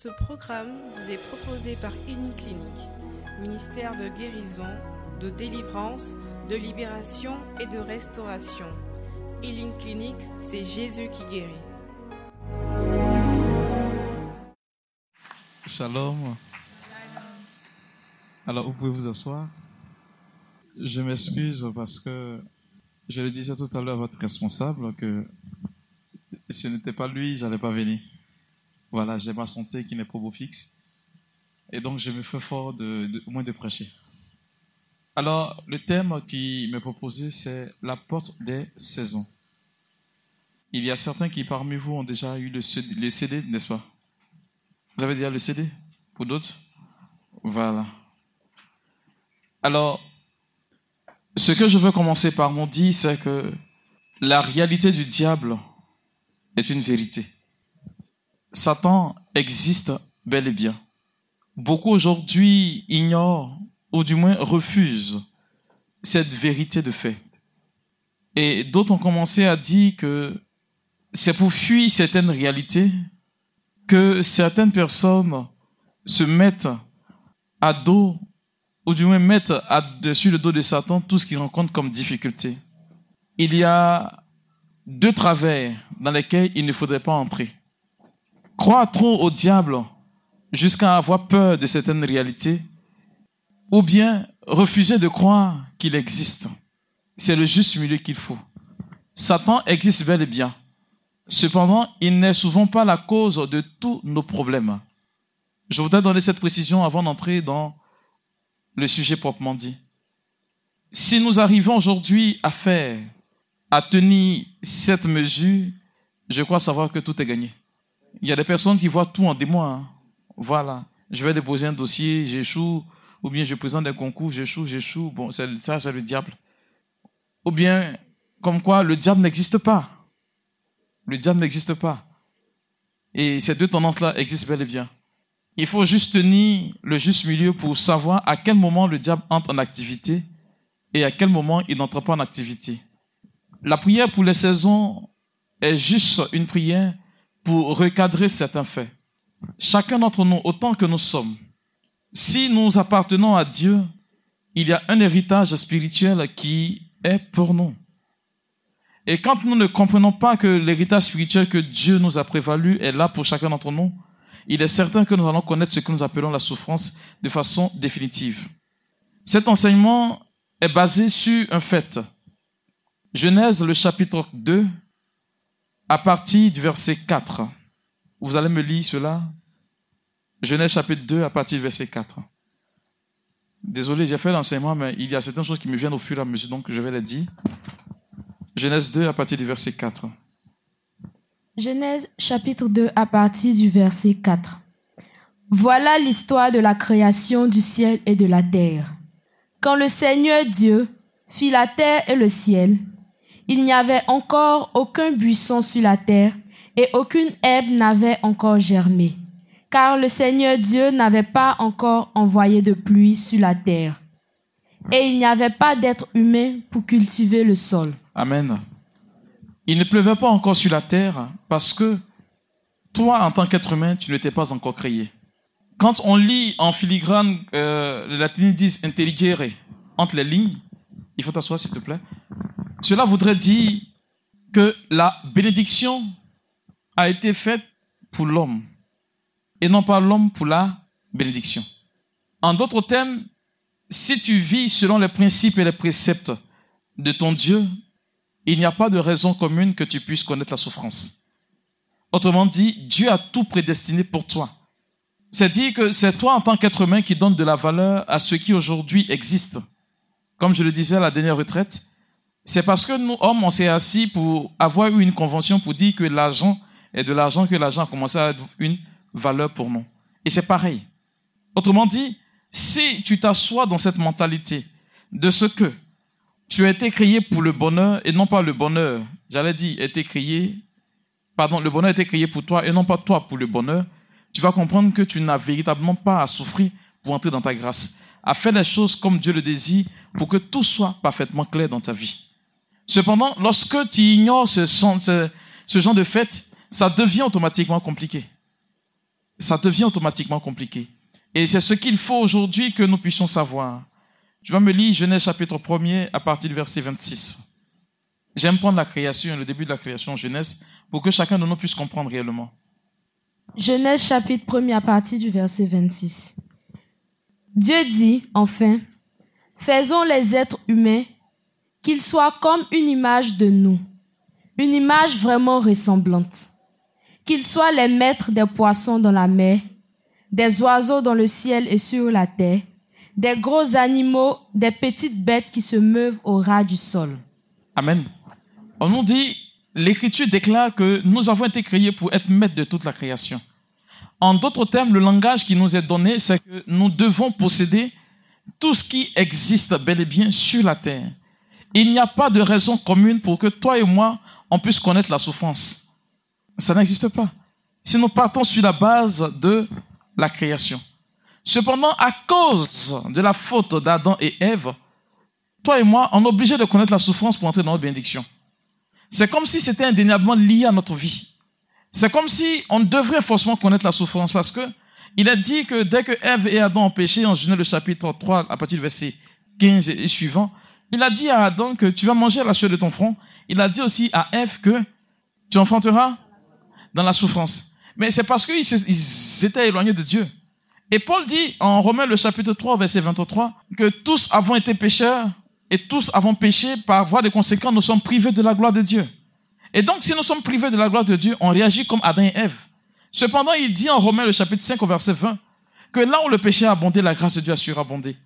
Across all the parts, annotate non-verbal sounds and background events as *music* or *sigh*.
Ce programme vous est proposé par Clinique, ministère de guérison, de délivrance, de libération et de restauration. Healing Clinic, c'est Jésus qui guérit. Shalom. Alors, vous pouvez vous asseoir. Je m'excuse parce que je le disais tout à l'heure à votre responsable que si ce n'était pas lui, j'allais pas venir. Voilà, j'ai ma santé qui n'est pas beau fixe. Et donc, je me fais fort de, au moins de prêcher. Alors, le thème qui m'est proposé, c'est la porte des saisons. Il y a certains qui parmi vous ont déjà eu le CD, n'est-ce pas? Vous avez déjà le CD Pour d'autres? Voilà. Alors, ce que je veux commencer par mon dire, c'est que la réalité du diable est une vérité. Satan existe bel et bien. Beaucoup aujourd'hui ignorent ou du moins refusent cette vérité de fait. Et d'autres ont commencé à dire que c'est pour fuir certaines réalités que certaines personnes se mettent à dos, ou du moins mettent dessus le dos de Satan tout ce qu'ils rencontrent comme difficulté. Il y a deux travers dans lesquels il ne faudrait pas entrer. Croire trop au diable jusqu'à avoir peur de certaines réalités, ou bien refuser de croire qu'il existe. C'est le juste milieu qu'il faut. Satan existe bel et bien. Cependant, il n'est souvent pas la cause de tous nos problèmes. Je voudrais donner cette précision avant d'entrer dans le sujet proprement dit. Si nous arrivons aujourd'hui à faire, à tenir cette mesure, je crois savoir que tout est gagné. Il y a des personnes qui voient tout en démon. Hein. Voilà. Je vais déposer un dossier, j'échoue. Ou bien je présente des concours, j'échoue, j'échoue. Bon, ça, c'est le diable. Ou bien, comme quoi, le diable n'existe pas. Le diable n'existe pas. Et ces deux tendances-là existent bel et bien. Il faut juste tenir le juste milieu pour savoir à quel moment le diable entre en activité et à quel moment il n'entre pas en activité. La prière pour les saisons est juste une prière pour recadrer certains faits. Chacun d'entre nous, autant que nous sommes, si nous appartenons à Dieu, il y a un héritage spirituel qui est pour nous. Et quand nous ne comprenons pas que l'héritage spirituel que Dieu nous a prévalu est là pour chacun d'entre nous, il est certain que nous allons connaître ce que nous appelons la souffrance de façon définitive. Cet enseignement est basé sur un fait. Genèse, le chapitre 2, à partir du verset 4. Vous allez me lire cela. Genèse chapitre 2 à partir du verset 4. Désolé, j'ai fait l'enseignement, mais il y a certaines choses qui me viennent au fur et à mesure, donc je vais les dire. Genèse 2 à partir du verset 4. Genèse chapitre 2 à partir du verset 4. Voilà l'histoire de la création du ciel et de la terre. Quand le Seigneur Dieu fit la terre et le ciel, il n'y avait encore aucun buisson sur la terre, et aucune herbe n'avait encore germé, car le Seigneur Dieu n'avait pas encore envoyé de pluie sur la terre, et il n'y avait pas d'être humain pour cultiver le sol. Amen. Il ne pleuvait pas encore sur la terre parce que toi, en tant qu'être humain, tu n'étais pas encore créé. Quand on lit en filigrane, euh, les latins disent intelligere entre les lignes, il faut t'asseoir s'il te plaît. Cela voudrait dire que la bénédiction a été faite pour l'homme et non pas l'homme pour la bénédiction. En d'autres termes, si tu vis selon les principes et les préceptes de ton Dieu, il n'y a pas de raison commune que tu puisses connaître la souffrance. Autrement dit, Dieu a tout prédestiné pour toi. C'est dire que c'est toi en tant qu'être humain qui donne de la valeur à ce qui aujourd'hui existe. Comme je le disais à la dernière retraite, c'est parce que nous, hommes, on s'est assis pour avoir eu une convention pour dire que l'argent est de l'argent que l'argent a commencé à avoir une valeur pour nous. Et c'est pareil. Autrement dit, si tu t'assois dans cette mentalité de ce que tu as été créé pour le bonheur et non pas le bonheur, j'allais dire, été créé, pardon, le bonheur a été créé pour toi et non pas toi pour le bonheur, tu vas comprendre que tu n'as véritablement pas à souffrir pour entrer dans ta grâce, à faire les choses comme Dieu le désire pour que tout soit parfaitement clair dans ta vie. Cependant, lorsque tu ignores ce, genre de fait, ça devient automatiquement compliqué. ça devient automatiquement compliqué. Et c'est ce qu'il faut aujourd'hui que nous puissions savoir. Je vais me lire Genèse chapitre 1er à partir du verset 26. J'aime prendre la création, le début de la création Genèse, pour que chacun de nous puisse comprendre réellement. Genèse chapitre 1 à partir du verset 26. Dieu dit, enfin, faisons les êtres humains qu'ils soient comme une image de nous, une image vraiment ressemblante, qu'ils soient les maîtres des poissons dans la mer, des oiseaux dans le ciel et sur la terre, des gros animaux, des petites bêtes qui se meuvent au ras du sol. Amen. On nous dit, l'Écriture déclare que nous avons été créés pour être maîtres de toute la création. En d'autres termes, le langage qui nous est donné, c'est que nous devons posséder tout ce qui existe bel et bien sur la terre. Il n'y a pas de raison commune pour que toi et moi, on puisse connaître la souffrance. Ça n'existe pas. Si nous partons sur la base de la création. Cependant, à cause de la faute d'Adam et Ève, toi et moi, on est obligé de connaître la souffrance pour entrer dans notre bénédiction. C'est comme si c'était indéniablement lié à notre vie. C'est comme si on devrait forcément connaître la souffrance parce que il a dit que dès que Ève et Adam ont péché, en Genèse le chapitre 3, à partir du verset 15 et suivant, il a dit à Adam que tu vas manger la sueur de ton front. Il a dit aussi à Ève que tu enfanteras dans la souffrance. Mais c'est parce qu'ils étaient éloignés de Dieu. Et Paul dit en Romains le chapitre 3, verset 23, que tous avons été pécheurs et tous avons péché par voie de conséquence, nous sommes privés de la gloire de Dieu. Et donc, si nous sommes privés de la gloire de Dieu, on réagit comme Adam et Ève. Cependant, il dit en Romains le chapitre 5 au verset 20 que là où le péché a abondé, la grâce de Dieu a surabondé.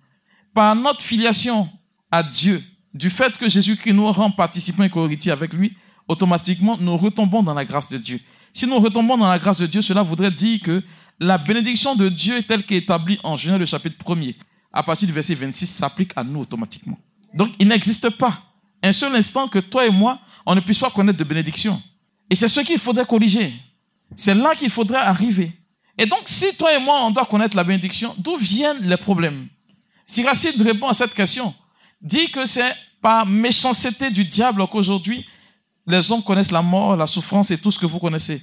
Par notre filiation à Dieu, du fait que Jésus-Christ nous rend participants et co-héritiers avec lui, automatiquement, nous retombons dans la grâce de Dieu. Si nous retombons dans la grâce de Dieu, cela voudrait dire que la bénédiction de Dieu telle qu'elle est établie en Genèse le chapitre 1er, à partir du verset 26, s'applique à nous automatiquement. Donc, il n'existe pas un seul instant que toi et moi, on ne puisse pas connaître de bénédiction. Et c'est ce qu'il faudrait corriger. C'est là qu'il faudrait arriver. Et donc, si toi et moi, on doit connaître la bénédiction, d'où viennent les problèmes? Si Racine répond à cette question, dit que c'est par méchanceté du diable qu'aujourd'hui, les hommes connaissent la mort, la souffrance et tout ce que vous connaissez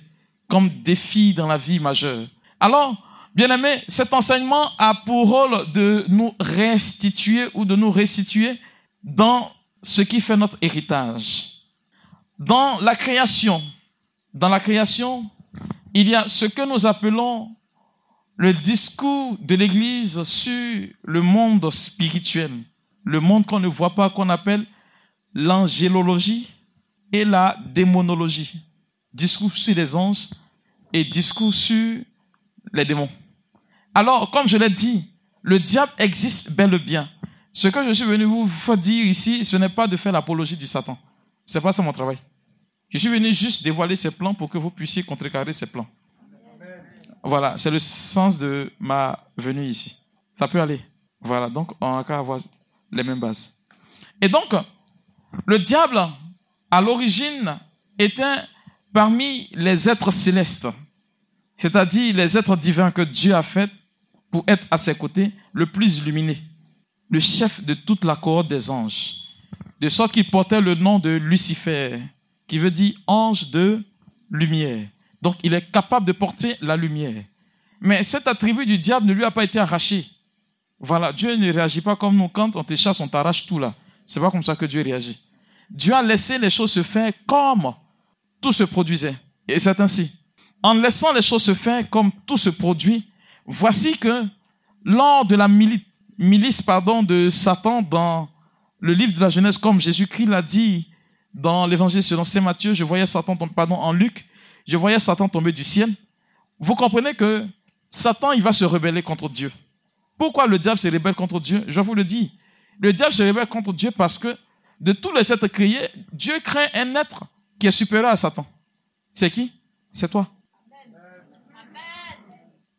comme défi dans la vie majeure. Alors, bien aimé, cet enseignement a pour rôle de nous restituer ou de nous restituer dans ce qui fait notre héritage. Dans la création, dans la création, il y a ce que nous appelons le discours de l'Église sur le monde spirituel, le monde qu'on ne voit pas, qu'on appelle l'angélologie et la démonologie. Discours sur les anges et discours sur les démons. Alors, comme je l'ai dit, le diable existe bel et bien. Ce que je suis venu vous dire ici, ce n'est pas de faire l'apologie du Satan. Ce n'est pas ça mon travail. Je suis venu juste dévoiler ses plans pour que vous puissiez contrecarrer ses plans. Voilà, c'est le sens de ma venue ici. Ça peut aller. Voilà, donc on n'a qu'à avoir les mêmes bases. Et donc, le diable, à l'origine, était parmi les êtres célestes, c'est-à-dire les êtres divins que Dieu a fait pour être à ses côtés, le plus illuminé, le chef de toute la cohorte des anges, de sorte qu'il portait le nom de Lucifer, qui veut dire ange de lumière. Donc il est capable de porter la lumière. Mais cet attribut du diable ne lui a pas été arraché. Voilà, Dieu ne réagit pas comme nous quand on te chasse, on t'arrache tout là. C'est pas comme ça que Dieu réagit. Dieu a laissé les choses se faire comme tout se produisait. Et c'est ainsi. En laissant les choses se faire comme tout se produit, voici que lors de la milice pardon, de Satan dans le livre de la Genèse, comme Jésus-Christ l'a dit dans l'évangile selon Saint Matthieu, je voyais Satan tomber, pardon, en Luc, je voyais Satan tomber du ciel. Vous comprenez que Satan, il va se rebeller contre Dieu. Pourquoi le diable se rebelle contre Dieu? Je vous le dis. Le diable se rebelle contre Dieu parce que de tous les êtres créés, Dieu crée un être qui est supérieur à Satan. C'est qui? C'est toi.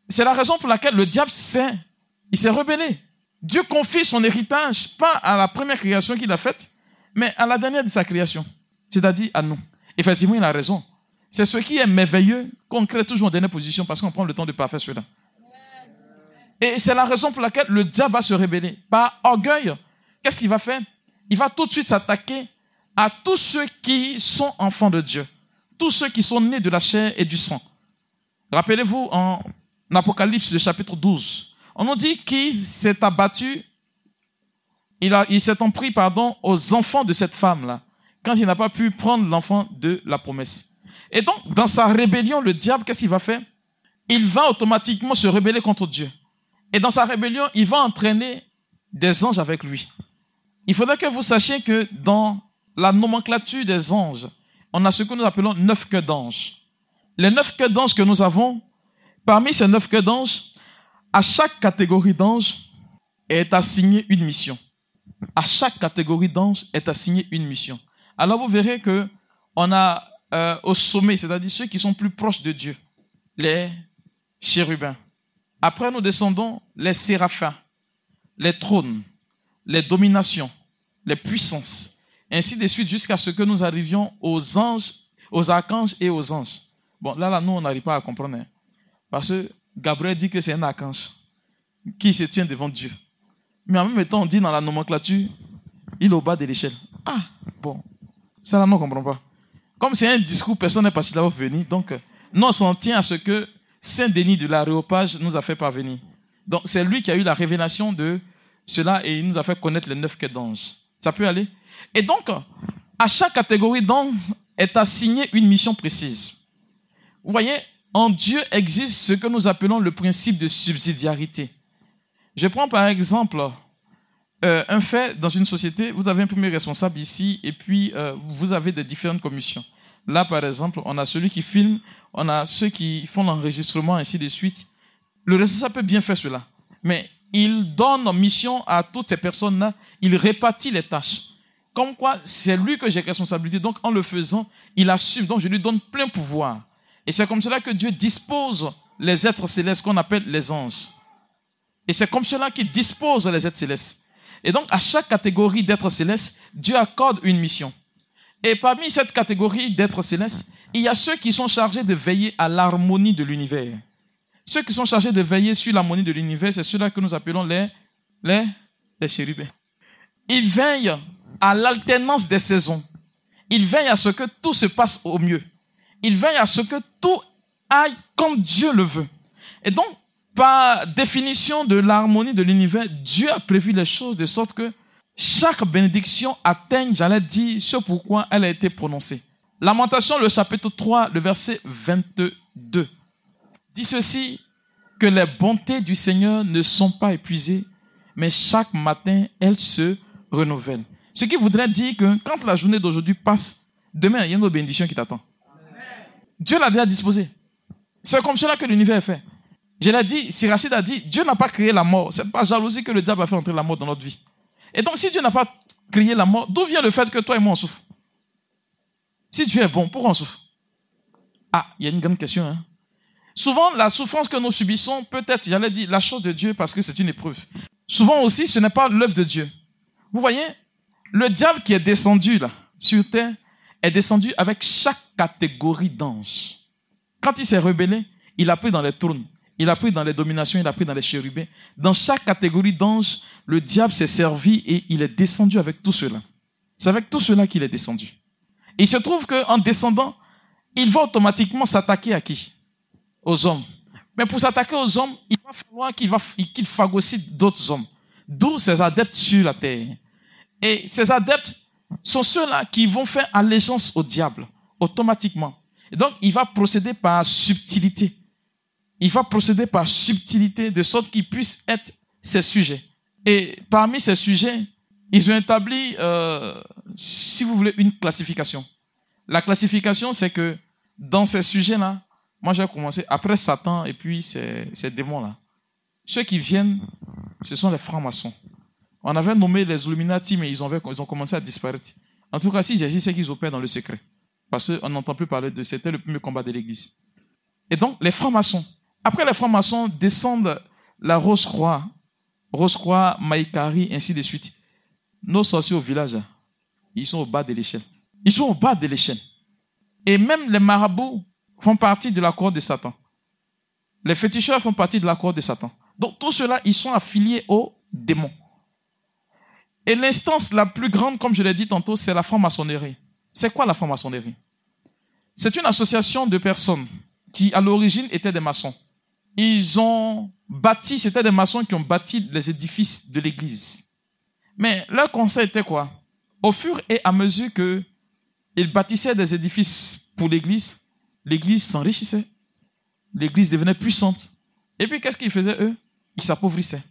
C'est la raison pour laquelle le diable s'est, il s'est rebellé. Dieu confie son héritage pas à la première création qu'il a faite, mais à la dernière de sa création, c'est-à-dire à nous. Effectivement, il a raison. C'est ce qui est merveilleux qu'on crée toujours en dernière position parce qu'on prend le temps de parfaire cela. Et c'est la raison pour laquelle le diable va se rebeller. Par orgueil, qu'est-ce qu'il va faire? Il va tout de suite s'attaquer à tous ceux qui sont enfants de Dieu, tous ceux qui sont nés de la chair et du sang. Rappelez-vous en Apocalypse, le chapitre 12, on nous dit qu'il s'est abattu, il, s'est en pris, pardon, aux enfants de cette femme-là, quand il n'a pas pu prendre l'enfant de la promesse. Et donc, dans sa rébellion, le diable, qu'est-ce qu'il va faire? Il va automatiquement se rebeller contre Dieu. Et dans sa rébellion, il va entraîner des anges avec lui. Il faudrait que vous sachiez que dans la nomenclature des anges, on a ce que nous appelons neuf queues d'anges. Les neuf queues d'anges que nous avons, parmi ces neuf queues d'anges, à chaque catégorie d'anges est assignée une mission. À chaque catégorie d'anges est assignée une mission. Alors vous verrez que on a euh, au sommet, c'est-à-dire ceux qui sont plus proches de Dieu, les chérubins. Après, nous descendons les séraphins, les trônes, les dominations, les puissances, ainsi de suite jusqu'à ce que nous arrivions aux anges, aux archanges et aux anges. Bon, là, là, nous, on n'arrive pas à comprendre. Hein. parce que Gabriel dit que c'est un archange qui se tient devant Dieu. Mais en même temps, on dit dans la nomenclature, il est au bas de l'échelle. Ah, bon, ça là, on ne comprend pas. Comme c'est un discours, personne n'est pas si là venir. Donc, nous, on s'en tient à ce que Saint-Denis de l'Aréopage nous a fait parvenir. Donc, c'est lui qui a eu la révélation de cela et il nous a fait connaître les neuf quais d'anges. Ça peut aller Et donc, à chaque catégorie d'anges est assignée une mission précise. Vous voyez, en Dieu existe ce que nous appelons le principe de subsidiarité. Je prends par exemple euh, un fait dans une société, vous avez un premier responsable ici et puis euh, vous avez des différentes commissions. Là, par exemple, on a celui qui filme, on a ceux qui font l'enregistrement, ainsi de suite. Le responsable peut bien faire cela, mais il donne mission à toutes ces personnes-là, il répartit les tâches. Comme quoi, c'est lui que j'ai responsabilité. Donc, en le faisant, il assume. Donc, je lui donne plein pouvoir. Et c'est comme cela que Dieu dispose les êtres célestes qu'on appelle les anges. Et c'est comme cela qu'il dispose les êtres célestes. Et donc, à chaque catégorie d'êtres célestes, Dieu accorde une mission. Et parmi cette catégorie d'êtres célestes, il y a ceux qui sont chargés de veiller à l'harmonie de l'univers. Ceux qui sont chargés de veiller sur l'harmonie de l'univers, c'est ceux-là que nous appelons les, les, chérubins. Ils veillent à l'alternance des saisons. Ils veillent à ce que tout se passe au mieux. Ils veillent à ce que tout aille comme Dieu le veut. Et donc, par définition de l'harmonie de l'univers, Dieu a prévu les choses de sorte que chaque bénédiction atteigne, j'allais dire, ce pourquoi elle a été prononcée. Lamentation, le chapitre 3, le verset 22 dit ceci, que les bontés du Seigneur ne sont pas épuisées, mais chaque matin, elles se renouvellent. Ce qui voudrait dire que quand la journée d'aujourd'hui passe, demain, il y a une autre bénédiction qui t'attend. Dieu l'a déjà disposé. C'est comme cela que l'univers est fait. Je l'ai dit, si Rachid a dit, Dieu n'a pas créé la mort. C'est pas jalousie que le diable a fait entrer la mort dans notre vie. Et donc, si Dieu n'a pas créé la mort, d'où vient le fait que toi et moi on souffre? Si Dieu est bon, pourquoi on souffre? Ah, il y a une grande question. Hein? Souvent, la souffrance que nous subissons peut être, j'allais dire, la chose de Dieu parce que c'est une épreuve. Souvent aussi, ce n'est pas l'œuvre de Dieu. Vous voyez, le diable qui est descendu là, sur terre, est descendu avec chaque catégorie d'anges. Quand il s'est rebellé, il a pris dans les trônes, il a pris dans les dominations, il a pris dans les chérubins. Dans chaque catégorie d'anges, le diable s'est servi et il est descendu avec tout cela. C'est avec tout cela qu'il est descendu. Il se trouve qu'en descendant, il va automatiquement s'attaquer à qui? Aux hommes. Mais pour s'attaquer aux hommes, il va falloir qu'il qu'il phagocyte d'autres hommes. D'où ses adeptes sur la terre. Et ces adeptes sont ceux-là qui vont faire allégeance au diable, automatiquement. Donc, il va procéder par subtilité. Il va procéder par subtilité de sorte qu'il puisse être ses sujets. Et parmi ces sujets, ils ont établi, euh, si vous voulez, une classification. La classification, c'est que dans ces sujets-là, moi, j'ai commencé après Satan et puis ces, ces démons-là. Ceux qui viennent, ce sont les francs-maçons. On avait nommé les Illuminati, mais ils ont, ils ont commencé à disparaître. En tout cas, s'ils agissent, c'est qu'ils opèrent dans le secret. Parce qu'on n'entend plus parler de c'était le premier combat de l'Église. Et donc, les francs-maçons. Après, les francs-maçons descendent la Rose-Croix, Rose-Croix, Maïkari, ainsi de suite. Nos sorciers au village, ils sont au bas de l'échelle. Ils sont au bas de l'échelle. Et même les marabouts font partie de la cour de Satan. Les féticheurs font partie de la cour de Satan. Donc tout cela, ils sont affiliés aux démons. Et l'instance la plus grande, comme je l'ai dit tantôt, c'est la franc-maçonnerie. C'est quoi la franc-maçonnerie? C'est une association de personnes qui, à l'origine, étaient des maçons. Ils ont bâti, c'était des maçons qui ont bâti les édifices de l'église. Mais leur conseil était quoi? Au fur et à mesure qu'ils bâtissaient des édifices pour l'église, l'église s'enrichissait. L'église devenait puissante. Et puis qu'est-ce qu'ils faisaient eux? Ils s'appauvrissaient.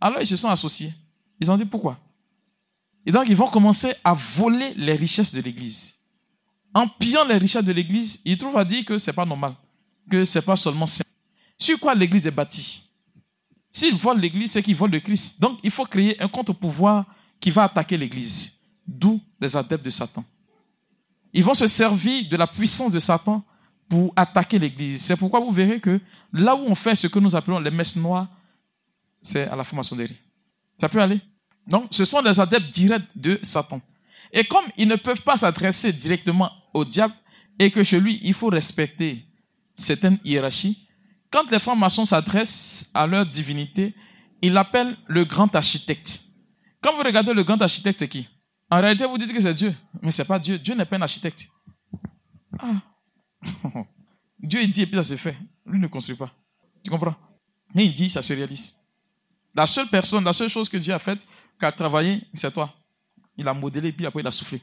Alors ils se sont associés. Ils ont dit pourquoi? Et donc ils vont commencer à voler les richesses de l'église. En pillant les richesses de l'église, ils trouvent à dire que ce n'est pas normal, que ce n'est pas seulement saint. Sur quoi l'église est bâtie? S'ils volent l'église, c'est qu'ils volent le Christ. Donc il faut créer un contre-pouvoir qui va attaquer l'église. D'où les adeptes de Satan. Ils vont se servir de la puissance de Satan pour attaquer l'église. C'est pourquoi vous verrez que là où on fait ce que nous appelons les messes noires, c'est à la franc-maçonnerie. Ça peut aller? Donc, ce sont les adeptes directs de Satan. Et comme ils ne peuvent pas s'adresser directement au diable et que chez lui, il faut respecter certaines hiérarchies, quand les francs-maçons s'adressent à leur divinité, ils l'appellent le grand architecte. Quand vous regardez le grand architecte, c'est qui? En réalité, vous dites que c'est Dieu. Mais ce n'est pas Dieu. Dieu n'est pas un architecte. Ah. *laughs* Dieu, il dit et puis ça se fait. Lui ne construit pas. Tu comprends? Mais il dit, ça se réalise. La seule personne, la seule chose que Dieu a faite, qui a travaillé, c'est toi. Il a modélé et puis après il a soufflé.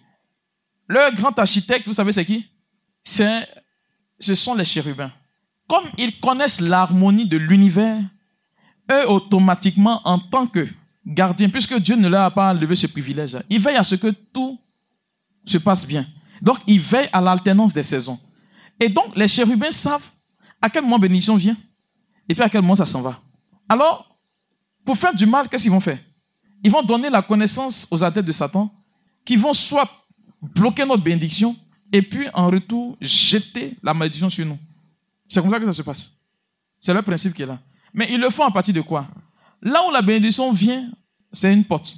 Le grand architecte, vous savez c'est qui? C'est, Ce sont les chérubins. Comme ils connaissent l'harmonie de l'univers, eux automatiquement en tant que gardiens, puisque Dieu ne leur a pas levé ce privilège, ils veillent à ce que tout se passe bien. Donc ils veillent à l'alternance des saisons. Et donc les chérubins savent à quel moment bénédiction vient et puis à quel moment ça s'en va. Alors, pour faire du mal, qu'est-ce qu'ils vont faire? Ils vont donner la connaissance aux adeptes de Satan qui vont soit bloquer notre bénédiction et puis en retour jeter la malédiction sur nous. C'est comme ça que ça se passe. C'est le principe qui est là. Mais ils le font à partir de quoi? Là où la bénédiction vient, c'est une porte.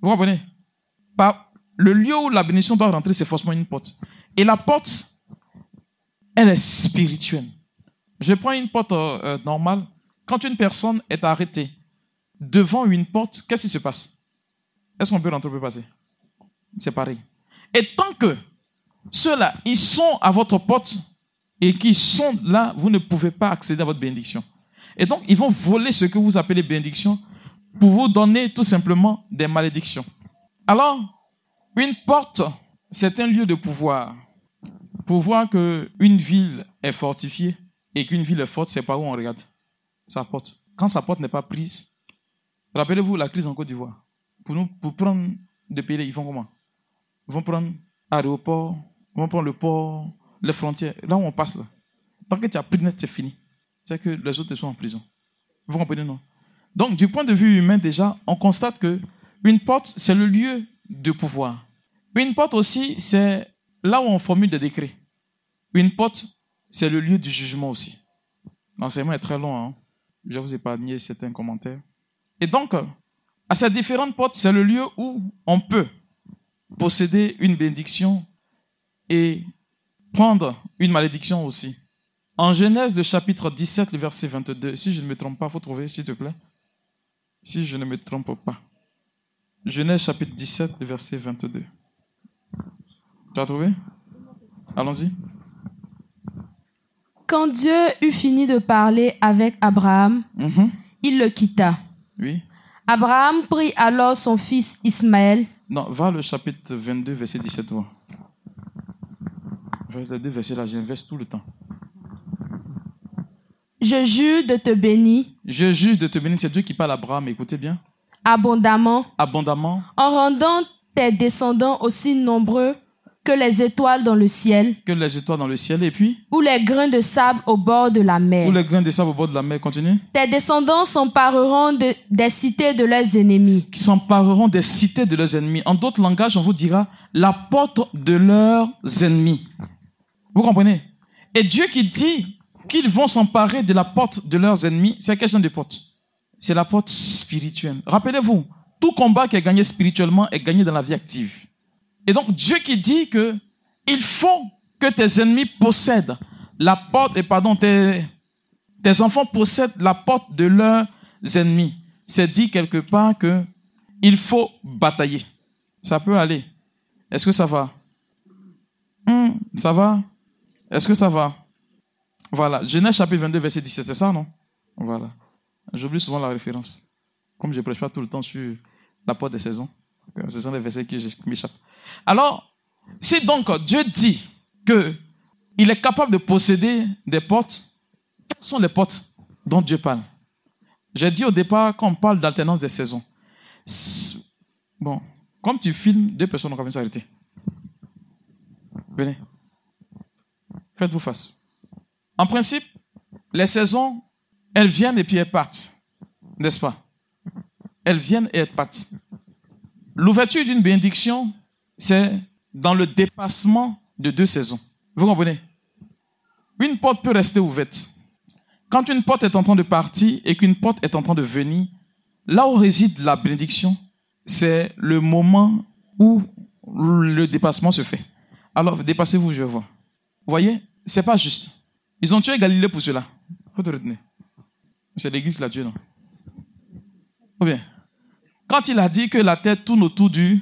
Vous comprenez? Le lieu où la bénédiction doit rentrer, c'est forcément une porte. Et la porte, elle est spirituelle. Je prends une porte euh, euh, normale. Quand une personne est arrêtée devant une porte, qu'est-ce qui se passe? Est-ce qu'on peut rentrer, peut passer? C'est pareil. Et tant que ceux-là, ils sont à votre porte et qu'ils sont là, vous ne pouvez pas accéder à votre bénédiction. Et donc, ils vont voler ce que vous appelez bénédiction pour vous donner tout simplement des malédictions. Alors, une porte, c'est un lieu de pouvoir. Pour voir qu'une ville est fortifiée et qu'une ville est forte, c'est pas où on regarde. Sa porte. Quand sa porte n'est pas prise, Rappelez-vous la crise en Côte d'Ivoire. Pour, nous, pour prendre des pays, ils font comment? Ils vont prendre l'aéroport, ils vont prendre le port, les frontières. Là où on passe, là. Tant que tu as pris net, c'est fini. C'est que les autres sont en prison. Vous comprenez, non? Donc, du point de vue humain, déjà, on constate que une porte, c'est le lieu de pouvoir. Une porte aussi, c'est là où on formule des décrets. Une porte, c'est le lieu du jugement aussi. L'enseignement est très long. Hein? Je vous épargner certains commentaires. Et donc, à ces différentes portes, c'est le lieu où on peut posséder une bénédiction et prendre une malédiction aussi. En Genèse, le chapitre 17, le verset 22, si je ne me trompe pas, faut trouver, s'il te plaît. Si je ne me trompe pas. Genèse, chapitre 17, le verset 22. Tu as trouvé? Allons-y. Quand Dieu eut fini de parler avec Abraham, Mhm. il le quitta. Oui. Abraham prit alors son fils Ismaël. Non, va le chapitre 22, verset 17. Voir. Les deux versets là, j'investe tout le temps. Je jure de te bénir Je juge de te bénir, c'est Dieu qui parle à Abraham, écoutez bien, abondamment abondamment, en rendant tes descendants aussi nombreux que les étoiles dans le ciel que les étoiles dans le ciel, et puis, ou les grains de sable au bord de la mer. ou les grains de sable au bord de la mer, continue, Tes descendants s'empareront de- des cités de leurs ennemis. qui s'empareront des cités de leurs ennemis. En d'autres langages, on vous dira la porte de leurs ennemis. Vous comprenez? Et Dieu qui dit qu'ils vont s'emparer de la porte de leurs ennemis, c'est quel genre de porte? C'est la porte spirituelle. Rappelez-vous, tout combat qui est gagné spirituellement est gagné dans la vie active. Et donc Dieu qui dit que il faut que tes ennemis possèdent la porte, et pardon, tes, tes enfants possèdent la porte de leurs ennemis. C'est dit quelque part que il faut batailler. Ça peut aller. Est-ce que ça va? Hmm, Ça va? Est-ce que ça va? Voilà. Genèse chapitre 22, verset 17, c'est ça, non? Voilà. J'oublie souvent la référence. Comme je ne prêche pas tout le temps sur la porte des saisons. Ce sont des versets qui m'échappent. Alors, si donc Dieu dit que il est capable de posséder des portes, quelles sont les portes dont Dieu parle? J'ai dit au départ qu'on parle d'alternance des saisons. Bon, comme tu filmes, deux personnes ont commencé à s'arrêter. Venez. Faites-vous face. En principe, les saisons, elles viennent et puis elles partent. N'est-ce pas? Elles viennent et elles partent. L'ouverture d'une bénédiction, c'est dans le dépassement de deux saisons. Vous comprenez? Une porte peut rester ouverte. Quand une porte est en train de partir et qu'une porte est en train de venir, là où réside la bénédiction, c'est le moment où le dépassement se fait. Alors, dépassez-vous, je vois. Vous voyez C'est pas juste. Ils ont tué Galilée pour cela. Faut te retenir. C'est l'église la Dieu, non? Ou bien Quand il a dit que la terre tourne autour du.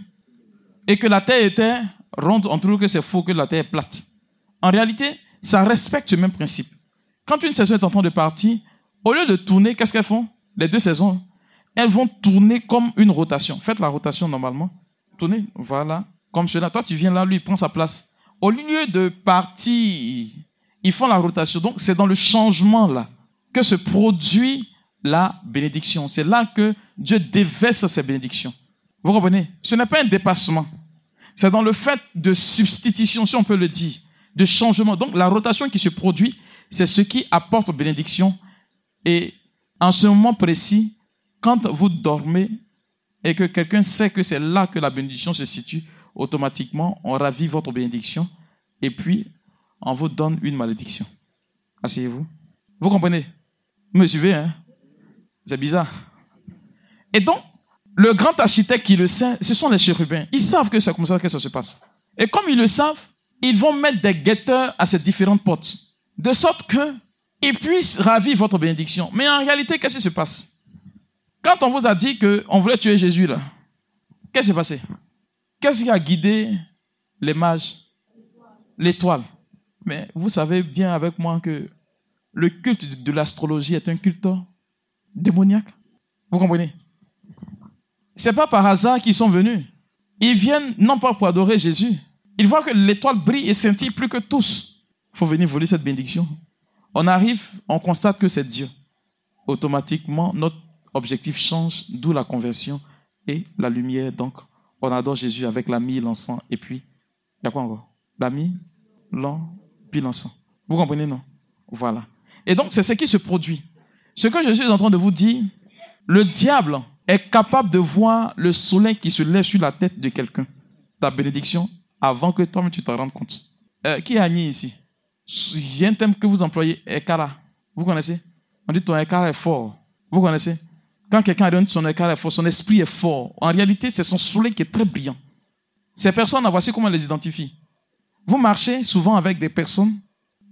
et que la terre était ronde, on trouve que c'est faux, que la terre est plate. En réalité, ça respecte le même principe. Quand une saison est en train de partir, au lieu de tourner, qu'est-ce qu'elles font? Les deux saisons, elles vont tourner comme une rotation. Faites la rotation normalement. Tournez, voilà, comme cela. Toi, tu viens là, lui, il prend sa place. Au lieu de partir, ils font la rotation. Donc, c'est dans le changement là que se produit la bénédiction. C'est là que Dieu déverse ses bénédictions. Vous comprenez? Ce n'est pas un dépassement. C'est dans le fait de substitution, si on peut le dire, de changement. Donc, la rotation qui se produit, c'est ce qui apporte bénédiction. Et en ce moment précis, quand vous dormez et que quelqu'un sait que c'est là que la bénédiction se situe, automatiquement, on ravive votre bénédiction et puis on vous donne une malédiction. Asseyez-vous. Vous comprenez? Vous me suivez, hein? C'est bizarre. Et donc, le grand architecte qui le sait, ce sont les chérubins. Ils savent que c'est comme ça que ça se passe. Et comme ils le savent, ils vont mettre des guetteurs à ces différentes portes. De sorte que ils puissent ravir votre bénédiction. Mais en réalité, qu'est-ce qui se passe? Quand on vous a dit qu'on voulait tuer Jésus, là, qu'est-ce qui s'est passé? Qu'est-ce qui a guidé les mages? L'étoile. Mais vous savez bien avec moi que le culte de l'astrologie est un culte démoniaque. Vous comprenez? C'est pas par hasard qu'ils sont venus. Ils viennent non pas pour adorer Jésus. Ils voient que l'étoile brille et scintille plus que tous. Il faut venir voler cette bénédiction. On arrive, on constate que c'est Dieu. Automatiquement, notre objectif change, d'où la conversion et la lumière. Donc, on adore Jésus avec la mie, l'encens, et puis, il y a quoi encore? La mie, l'encens, puis l'encens. Vous comprenez, non? Voilà. Et donc, c'est ce qui se produit. Ce que je suis en train de vous dire, le diable est capable de voir le soleil qui se lève sur la tête de quelqu'un, ta bénédiction, avant que toi-même tu t'en rendes compte. Euh, qui est Agni ici? J'ai un thème que vous employez, Ekara. Vous connaissez? On dit ton Ekara est fort. Vous connaissez? Quand quelqu'un donne son est fort, son esprit est fort. En réalité, c'est son soleil qui est très brillant. Ces personnes, voici comment on les identifie. Vous marchez souvent avec des personnes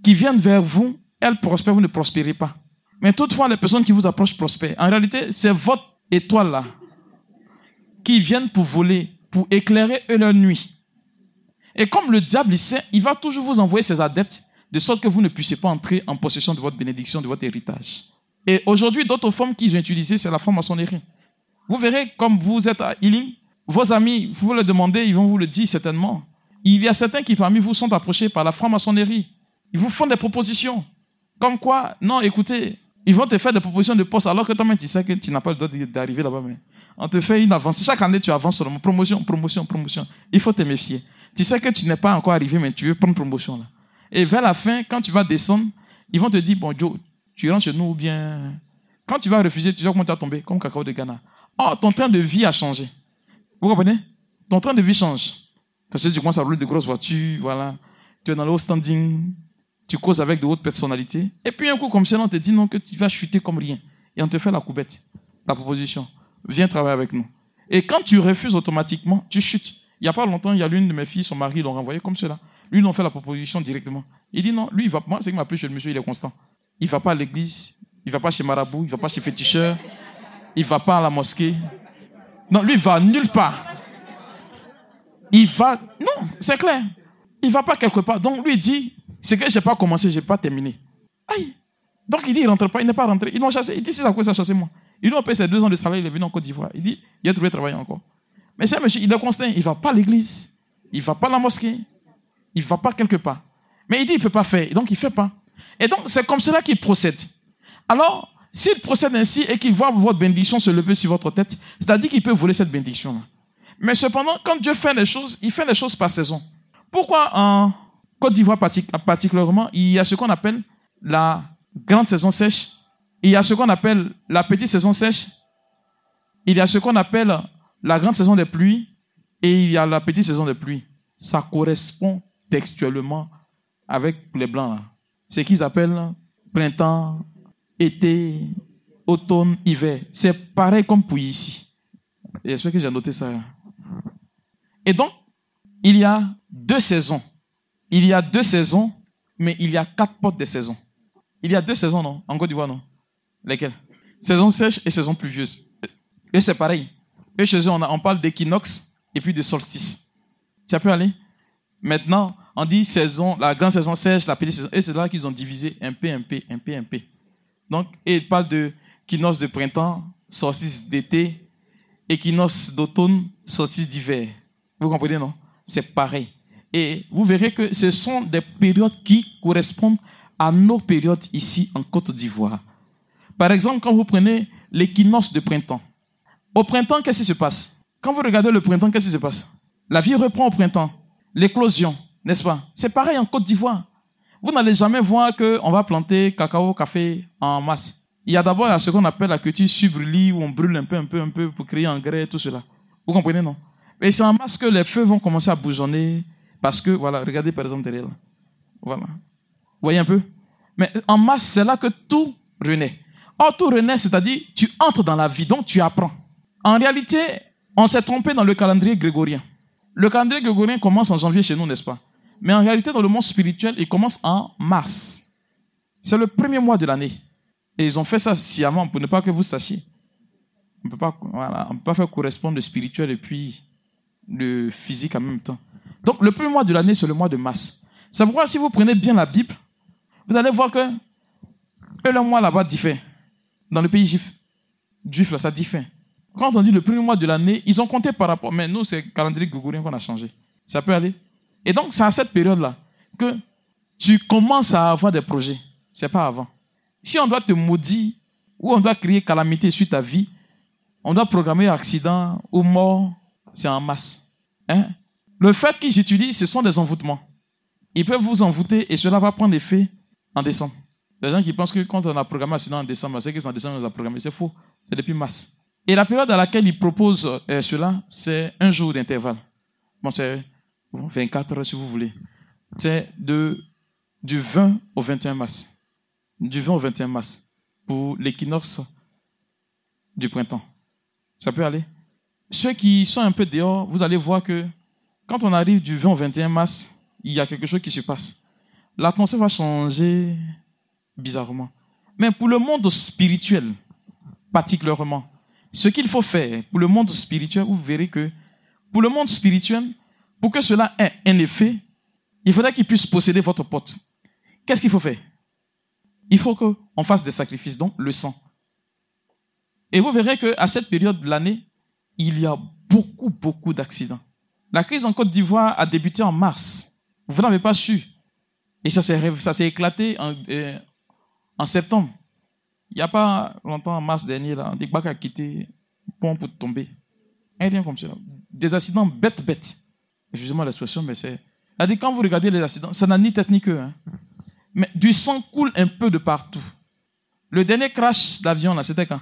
qui viennent vers vous, elles prospèrent, vous ne prospérez pas. Mais toutefois, les personnes qui vous approchent prospèrent. En réalité, c'est votre étoile là qui viennent pour voler, pour éclairer leur nuit. Et comme le diable il sait, il va toujours vous envoyer ses adeptes de sorte que vous ne puissiez pas entrer en possession de votre bénédiction, de votre héritage. Et aujourd'hui, d'autres formes qu'ils ont utilisées, c'est la franc-maçonnerie. Vous verrez, comme vous êtes à Healing, vos amis, vous le demandez, ils vont vous le dire certainement. Il y a certains qui parmi vous sont approchés par la franc-maçonnerie. Ils vous font des propositions. Comme quoi, non, écoutez, ils vont te faire des propositions de poste alors que toi-même tu sais que tu n'as pas le droit d'arriver là-bas. Mais on te fait une avance. Chaque année, tu avances seulement. Promotion, promotion, promotion. Il faut te méfier. Tu sais que tu n'es pas encore arrivé, mais tu veux prendre promotion là. Et vers la fin, quand tu vas descendre, ils vont te dire, bon Joe, tu rentres chez nous ou bien... Quand tu vas refuser, tu vas comment tu vas tomber, comme cacao de Ghana. Oh, ton train de vie a changé. Vous comprenez? Ton train de vie change. Parce que tu commences à rouler de grosses voitures, voilà. Tu es dans le haut standing, tu causes avec de hautes personnalités. Et puis un coup comme ça, on te dit non que tu vas chuter comme rien. Et on te fait la coubette, la proposition. Viens travailler avec nous. Et quand tu refuses automatiquement, tu chutes. Il n'y a pas longtemps, il y a l'une de mes filles, son mari l'ont renvoyé comme cela. Lui, ils ont fait la proposition directement. Il dit non, lui, il va pas. C'est qu'il m'a appelé chez le monsieur, il est constant. Il ne va pas à l'église, il ne va pas chez Marabout, il ne va pas chez Féticheur, il ne va pas à la mosquée. Non, lui, il va nulle part. Il va. Non, c'est clair. Il ne va pas quelque part. Donc, lui, il dit ce que je n'ai pas commencé, je n'ai pas terminé. Aïe. Donc il dit, il ne rentre pas, il n'est pas rentré. Ils l'ont chassé. Il dit, c'est à quoi ça chassé moi? Il ont payé ses deux ans de salaire, il est venu en Côte d'Ivoire. Il dit, il a trouvé travailler encore. Mais c'est un monsieur, il est constant, il ne va pas à l'église, il ne va pas à la mosquée, il ne va pas quelque part. Mais il dit, il ne peut pas faire, donc il ne fait pas. Et donc, c'est comme cela qu'il procède. Alors, s'il procède ainsi et qu'il voit votre bénédiction se lever sur votre tête, c'est-à-dire qu'il peut voler cette bénédiction-là. Mais cependant, quand Dieu fait les choses, il fait les choses par saison. Pourquoi en Côte d'Ivoire particulièrement, il y a ce qu'on appelle la grande saison sèche, il y a ce qu'on appelle la petite saison sèche, il y a ce qu'on appelle la grande saison des pluies et il y a la petite saison des pluies. Ça correspond textuellement avec les blancs. Ce qu'ils appellent printemps, été, automne, hiver. C'est pareil comme pour ici. J'espère que j'ai noté ça. Et donc, il y a deux saisons. Il y a deux saisons, mais il y a quatre portes de saisons. Il y a deux saisons, non? En Côte d'Ivoire, non? Lesquelles? Saison sèche et saison pluvieuse. Et c'est pareil. Et chez eux, on, parle d'équinoxe et puis de solstice. Ça peut aller? Maintenant, on dit saison, la grande saison sèche, la petite saison. Et c'est là qu'ils ont divisé un peu, un peu, un peu, un peu. Donc, et ils parlent de équinoxe de printemps, solstice d'été, équinoxe d'automne, solstice d'hiver. Vous comprenez, non? C'est pareil. Et vous verrez que ce sont des périodes qui correspondent à nos périodes ici en Côte d'Ivoire. Par exemple, quand vous prenez l'équinoxe de printemps, au printemps, qu'est-ce qui se passe? Quand vous regardez le printemps, qu'est-ce qui se passe? La vie reprend au printemps. L'éclosion, n'est-ce pas? C'est pareil en Côte d'Ivoire. Vous n'allez jamais voir qu'on va planter cacao, café en masse. Il y a d'abord ce qu'on appelle la culture subrulie, où on brûle un peu, un peu, un peu pour créer engrais, tout cela. Vous comprenez, non? Et c'est en masse que les feux vont commencer à bourgeonner, parce que, voilà, regardez par exemple derrière là. Voilà. Vous voyez un peu? Mais en masse, c'est là que tout renaît. Or, tout renaît, c'est-à-dire, tu entres dans la vie, donc tu apprends. En réalité, on s'est trompé dans le calendrier grégorien. Le calendrier grégorien commence en janvier chez nous, n'est-ce pas? Mais en réalité, dans le monde spirituel, il commence en mars. C'est le premier mois de l'année. Et ils ont fait ça sciemment pour ne pas que vous sachiez. On ne peut pas, faire correspondre le spirituel et puis le physique en même temps. Donc, le premier mois de l'année, c'est le mois de mars. C'est pourquoi, si vous prenez bien la Bible, vous allez voir que le mois là-bas diffère. Dans le pays juif, juif là, ça diffère. Quand on dit le premier mois de l'année, ils ont compté par rapport. Mais nous, c'est le calendrier grégorien qu'on a changé. Ça peut aller? Et donc, c'est à cette période-là que tu commences à avoir des projets. C'est pas avant. Si on doit te maudire ou on doit créer calamité sur ta vie, on doit programmer accident ou mort, c'est en masse. Hein? Le fait qu'ils utilisent, ce sont des envoûtements. Ils peuvent vous envoûter et cela va prendre effet en décembre. Les gens qui pensent que quand on a programmé accident en décembre, c'est que c'est en décembre qu'on a programmé. C'est faux. C'est depuis mars. Et la période à laquelle ils proposent euh, cela, c'est un jour d'intervalle. Bon, c'est 24 heures si vous voulez. C'est de, du 20 au 21 mars. Du 20 au 21 mars. Pour l'équinoxe du printemps. Ça peut aller. Ceux qui sont un peu dehors, vous allez voir que quand on arrive du 20 au 21 mars, il y a quelque chose qui se passe. L'atmosphère va changer bizarrement. Mais pour le monde spirituel, particulièrement, ce qu'il faut faire pour le monde spirituel, vous verrez que pour le monde spirituel, pour que cela ait un effet, il faudrait qu'il puisse posséder votre porte. Qu'est-ce qu'il faut faire? Il faut qu'on fasse des sacrifices, donc le sang. Et vous verrez qu'à cette période de l'année, il y a beaucoup, beaucoup d'accidents. La crise en Côte d'Ivoire a débuté en mars. Vous n'avez pas su. Et ça s'est éclaté en, euh, en septembre. Il n'y a pas longtemps, en mars dernier, là, a quitté le pont pour tomber. Rien comme ça. Des accidents bêtes, bêtes. Excusez-moi l'expression, mais c'est. quand vous regardez les accidents, ça n'a ni tête ni queue. Hein. Mais du sang coule un peu de partout. Le dernier crash d'avion, là, c'était quand?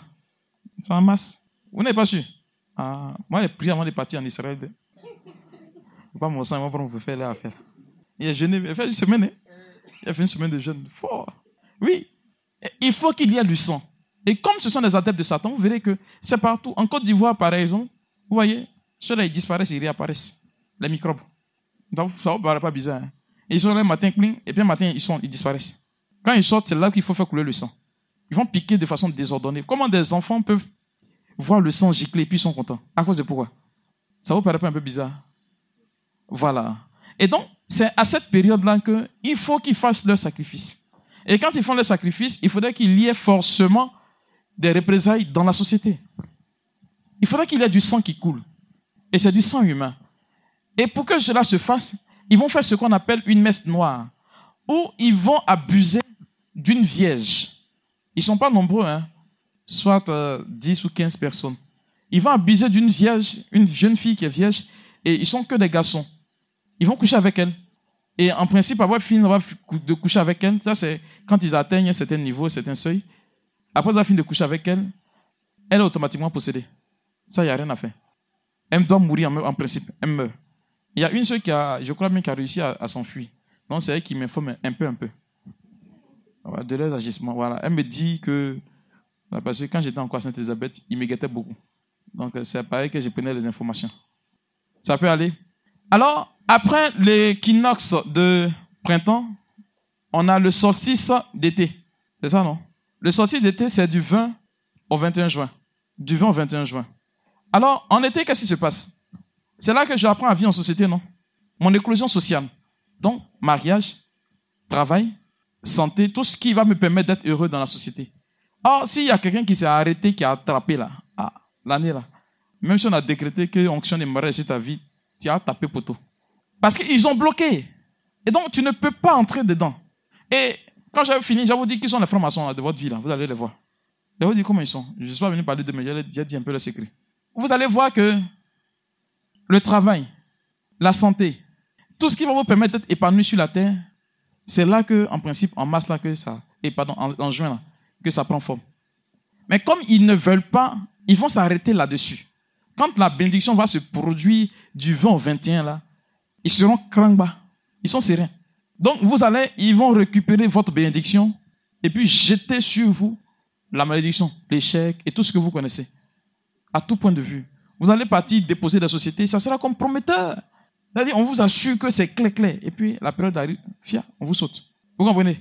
C'est en masse. Vous n'avez pas su ah, Moi, j'ai pris avant de partir en Israël. Pas mon sang, moi, pour faire l'affaire. Il a jeûné, il a fait une semaine. Hein. Il a fait une semaine de jeûne. Fort. Oui, il faut qu'il y ait du sang. Et comme ce sont des adeptes de Satan, vous verrez que c'est partout. En Côte d'Ivoire, par exemple, vous voyez, ceux-là, ils disparaissent, ils réapparaissent. Les microbes. Donc, ça ne vous paraît pas bizarre. Hein? Ils sont là le matin, et puis le matin, ils, sont, ils disparaissent. Quand ils sortent, c'est là qu'il faut faire couler le sang. Ils vont piquer de façon désordonnée. Comment des enfants peuvent voir le sang gicler et puis ils sont contents? À cause de pourquoi? Ça vous paraît pas un peu bizarre? Voilà. Et donc, c'est à cette période-là qu'il faut qu'ils fassent leur sacrifice. Et quand ils font le sacrifice, il faudrait qu'il y ait forcément des représailles dans la société. Il faudrait qu'il y ait du sang qui coule. Et c'est du sang humain. Et pour que cela se fasse, ils vont faire ce qu'on appelle une messe noire, où ils vont abuser d'une vierge. Ils ne sont pas nombreux, hein? soit 10 euh, ou 15 personnes. Ils vont abuser d'une vierge, une jeune fille qui est vierge, et ils sont que des garçons. Ils vont coucher avec elle. Et en principe, avoir fini de coucher avec elle, ça c'est quand ils atteignent un certain niveau, un certain seuil. Après avoir fini de coucher avec elle, elle est automatiquement possédée. Ça, il n'y a rien à faire. Elle doit mourir en, principe. Elle meurt. Il y a une seule qui a, je crois même, qui a réussi à, s'enfuir. Donc c'est elle qui m'informe un peu, un peu. De leurs agissements. Voilà. Elle me dit que, parce que quand j'étais encore à Sainte-Elisabeth, il me guettait beaucoup. Donc c'est pareil que je prenais les informations. Ça peut aller. Alors, après l'équinoxe de printemps, on a le solstice d'été. C'est ça, non? Le solstice d'été, c'est du 20 au 21 juin. Du 20 au 21 juin. Alors, en été, qu'est-ce qui se passe? C'est là que j'apprends à vivre en société, non? Mon éclosion sociale. Donc, mariage, travail, santé, tout ce qui va me permettre d'être heureux dans la société. Or, s'il y a quelqu'un qui s'est arrêté, qui a attrapé là, ah, l'année là, même si on a décrété que onction des mariage sur ta vie, tu as tapé poteau. Parce qu'ils ont bloqué. Et donc, tu ne peux pas entrer dedans. Et quand j'avais fini, j'avais dit qui sont les francs-maçons de votre vie. Là. Vous allez les voir. Je vous dire comment ils sont. Je ne suis pas venu parler de mais j'ai dit un peu le secret. Vous allez voir que le travail, la santé, tout ce qui va vous permettre d'être épanoui sur la terre, c'est là que, en principe, en masse, là, que ça, et pardon, en, juin, là, que ça prend forme. Mais comme ils ne veulent pas, ils vont s'arrêter là-dessus. Quand la bénédiction va se produire du 20 au 21, là, ils seront bas. Ils sont sereins. Donc, vous allez, ils vont récupérer votre bénédiction et puis jeter sur vous la malédiction, l'échec et tout ce que vous connaissez. À tout point de vue. Vous allez partir déposer la société, ça sera comprometteur. C'est-à-dire, on vous assure que c'est clair, clair. Et puis, la période arrive, fia, on vous saute. Vous comprenez?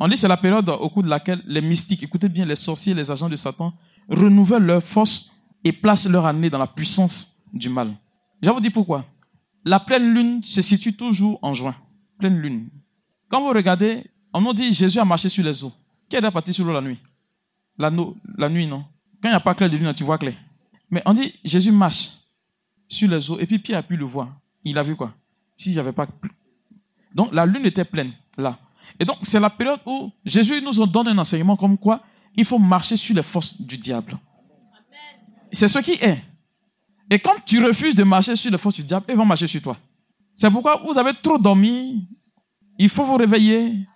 On dit c'est la période au cours de laquelle les mystiques, écoutez bien, les sorciers, les agents de Satan, renouvellent leur force et placent leur année dans la puissance du mal. Je vous dis pourquoi. La pleine lune se situe toujours en juin. Pleine lune. Quand vous regardez, on nous dit Jésus a marché sur les eaux. Qui est parti sur l'eau la nuit? La, la nuit, non? Quand il n'y a pas clair de lune, tu vois clair. Mais on dit Jésus marche sur les eaux et puis Pierre a pu le voir. Il a vu quoi? S'il n'y avait pas. Donc la lune était pleine là. Et donc c'est la période où Jésus nous donne un enseignement comme quoi il faut marcher sur les forces du diable. C'est ce qui est. Et quand tu refuses de marcher sur les forces du diable, ils vont marcher sur toi. C'est pourquoi vous avez trop dormi. Il faut vous réveiller.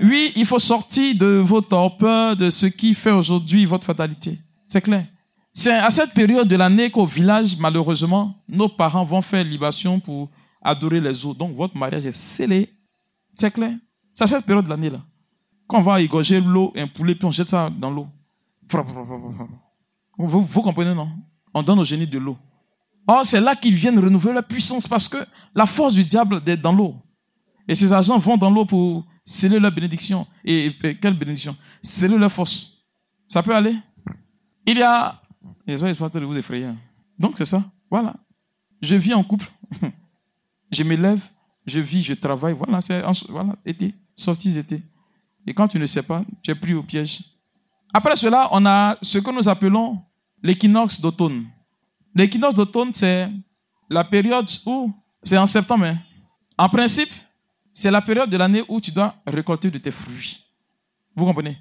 Oui, il faut sortir de vos torpeurs, de ce qui fait aujourd'hui votre fatalité. C'est clair. C'est à cette période de l'année qu'au village, malheureusement, nos parents vont faire libation pour adorer les eaux. Donc votre mariage est scellé. C'est clair. C'est à cette période de l'année-là. Quand on va égorger l'eau, un poulet, puis on jette ça dans l'eau. vous comprenez, non? On donne au génie de l'eau. Or, c'est là qu'ils viennent renouveler la puissance parce que la force du diable est dans l'eau. Et ces agents vont dans l'eau pour sceller leur bénédiction. Et, quelle bénédiction? Sceller leur force. Ça peut aller? Il y a... de vous effrayer. Donc, c'est ça. Voilà. Je vis en couple. *laughs* je m'élève. Je vis, je travaille. Voilà, c'est voilà, été. Sortie été. Et quand tu ne sais pas, tu es pris au piège. Après cela, on a ce que nous appelons l'équinoxe d'automne. L'équinoxe d'automne, c'est la période où, c'est en septembre, hein. en principe, c'est la période de l'année où tu dois récolter de tes fruits. Vous comprenez?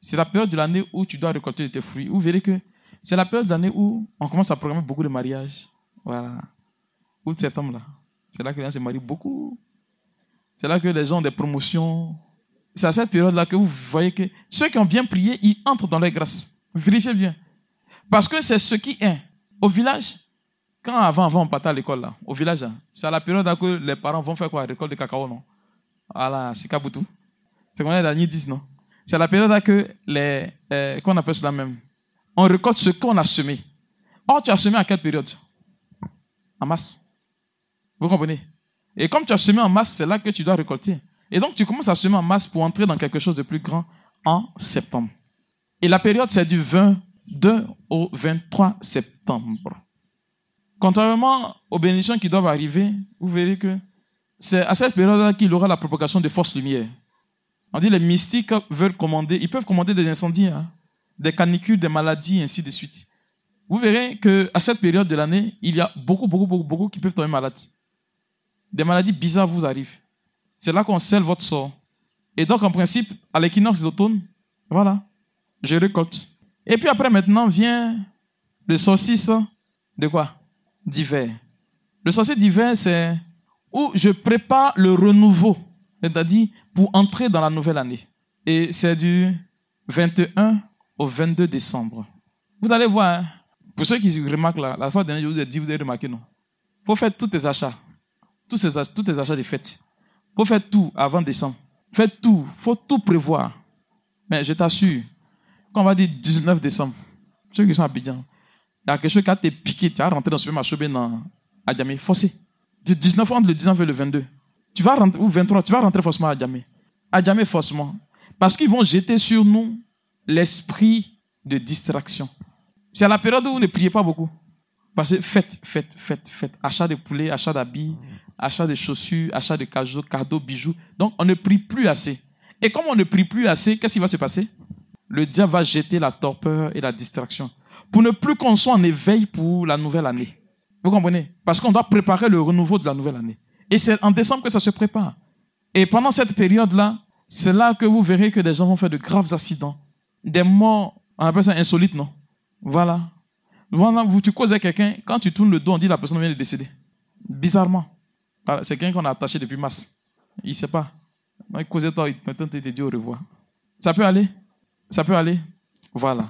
C'est la période de l'année où tu dois récolter de tes fruits. Vous verrez que c'est la période de l'année où on commence à programmer beaucoup de mariages. Voilà. Août, septembre, là. C'est là que les gens se marient beaucoup. C'est là que les gens ont des promotions. C'est à cette période-là que vous voyez que ceux qui ont bien prié, ils entrent dans leur grâce. Vérifiez bien. Parce que c'est ce qui est. Au village, quand avant, avant on partait à l'école, là, au village, hein, c'est à la période où les parents vont faire quoi? Récolte de cacao, non? Voilà, c'est Kabutu. C'est qu'on est dans 10, non? C'est la période que les. Qu'on appelle cela même. On récolte ce qu'on a semé. Or, tu as semé à quelle période? En masse. Vous comprenez? Et comme tu as semé en masse, c'est là que tu dois récolter. Et donc, tu commences à semer en masse pour entrer dans quelque chose de plus grand en septembre. Et la période, c'est du 20 2 au 23 septembre. Contrairement aux bénédictions qui doivent arriver, vous verrez que c'est à cette période-là qu'il aura la propagation de fausses lumières. On dit les mystiques veulent commander, ils peuvent commander des incendies, hein, des canicules, des maladies, ainsi de suite. Vous verrez que à cette période de l'année, il y a beaucoup, beaucoup, beaucoup, beaucoup qui peuvent tomber malades. Des maladies bizarres vous arrivent. C'est là qu'on scelle votre sort. Et donc, en principe, à l'équinoxe d'automne, voilà, je récolte. Et puis après, maintenant, vient le saucisse de quoi? D'hiver. Le saucisse d'hiver, c'est où je prépare le renouveau, c'est-à-dire pour entrer dans la nouvelle année. Et c'est du 21 au 22 décembre. Vous allez voir, hein, pour ceux qui remarquent là, la fois dernière, je vous ai dit, vous avez remarqué, non? Faut faire tous tes achats, tous, ces, tes achats de. Il faut faire tout avant décembre. Faites tout, faut tout prévoir. Mais je t'assure, quand on va dire 19 décembre, ceux qui sont Bidjan, il y a quelque chose qui a été piqué, tu as rentré dans ce marché dans Adjamé, forcé. Du 19 entre le 19 et le 22. Tu vas rentrer, ou 23, tu vas rentrer forcément à Adjamé. Adjamé forcément. Parce qu'ils vont jeter sur nous l'esprit de distraction. C'est à la période où vous ne priez pas beaucoup. Parce que faites, faites, faites, faites. Achat de poulet, achat d'habits, achat de chaussures, achat de cadeaux, cadeaux, bijoux. Donc on ne prie plus assez. Et comme on ne prie plus assez, qu'est-ce qui va se passer? Le diable va jeter la torpeur et la distraction. Pour ne plus qu'on soit en éveil pour la nouvelle année. Vous comprenez? Parce qu'on doit préparer le renouveau de la nouvelle année. Et c'est en décembre que ça se prépare. Et pendant cette période-là, c'est là que vous verrez que des gens vont faire de graves accidents. Des morts, on appelle ça insolite, non? Voilà. Voilà, vous, tu causes quelqu'un, quand tu tournes le dos, on dit la personne vient de décéder. Bizarrement. C'est quelqu'un qu'on a attaché depuis mars. Il ne sait pas. Il causait toi, maintenant il te dit au revoir. Ça peut aller Ça peut aller Voilà.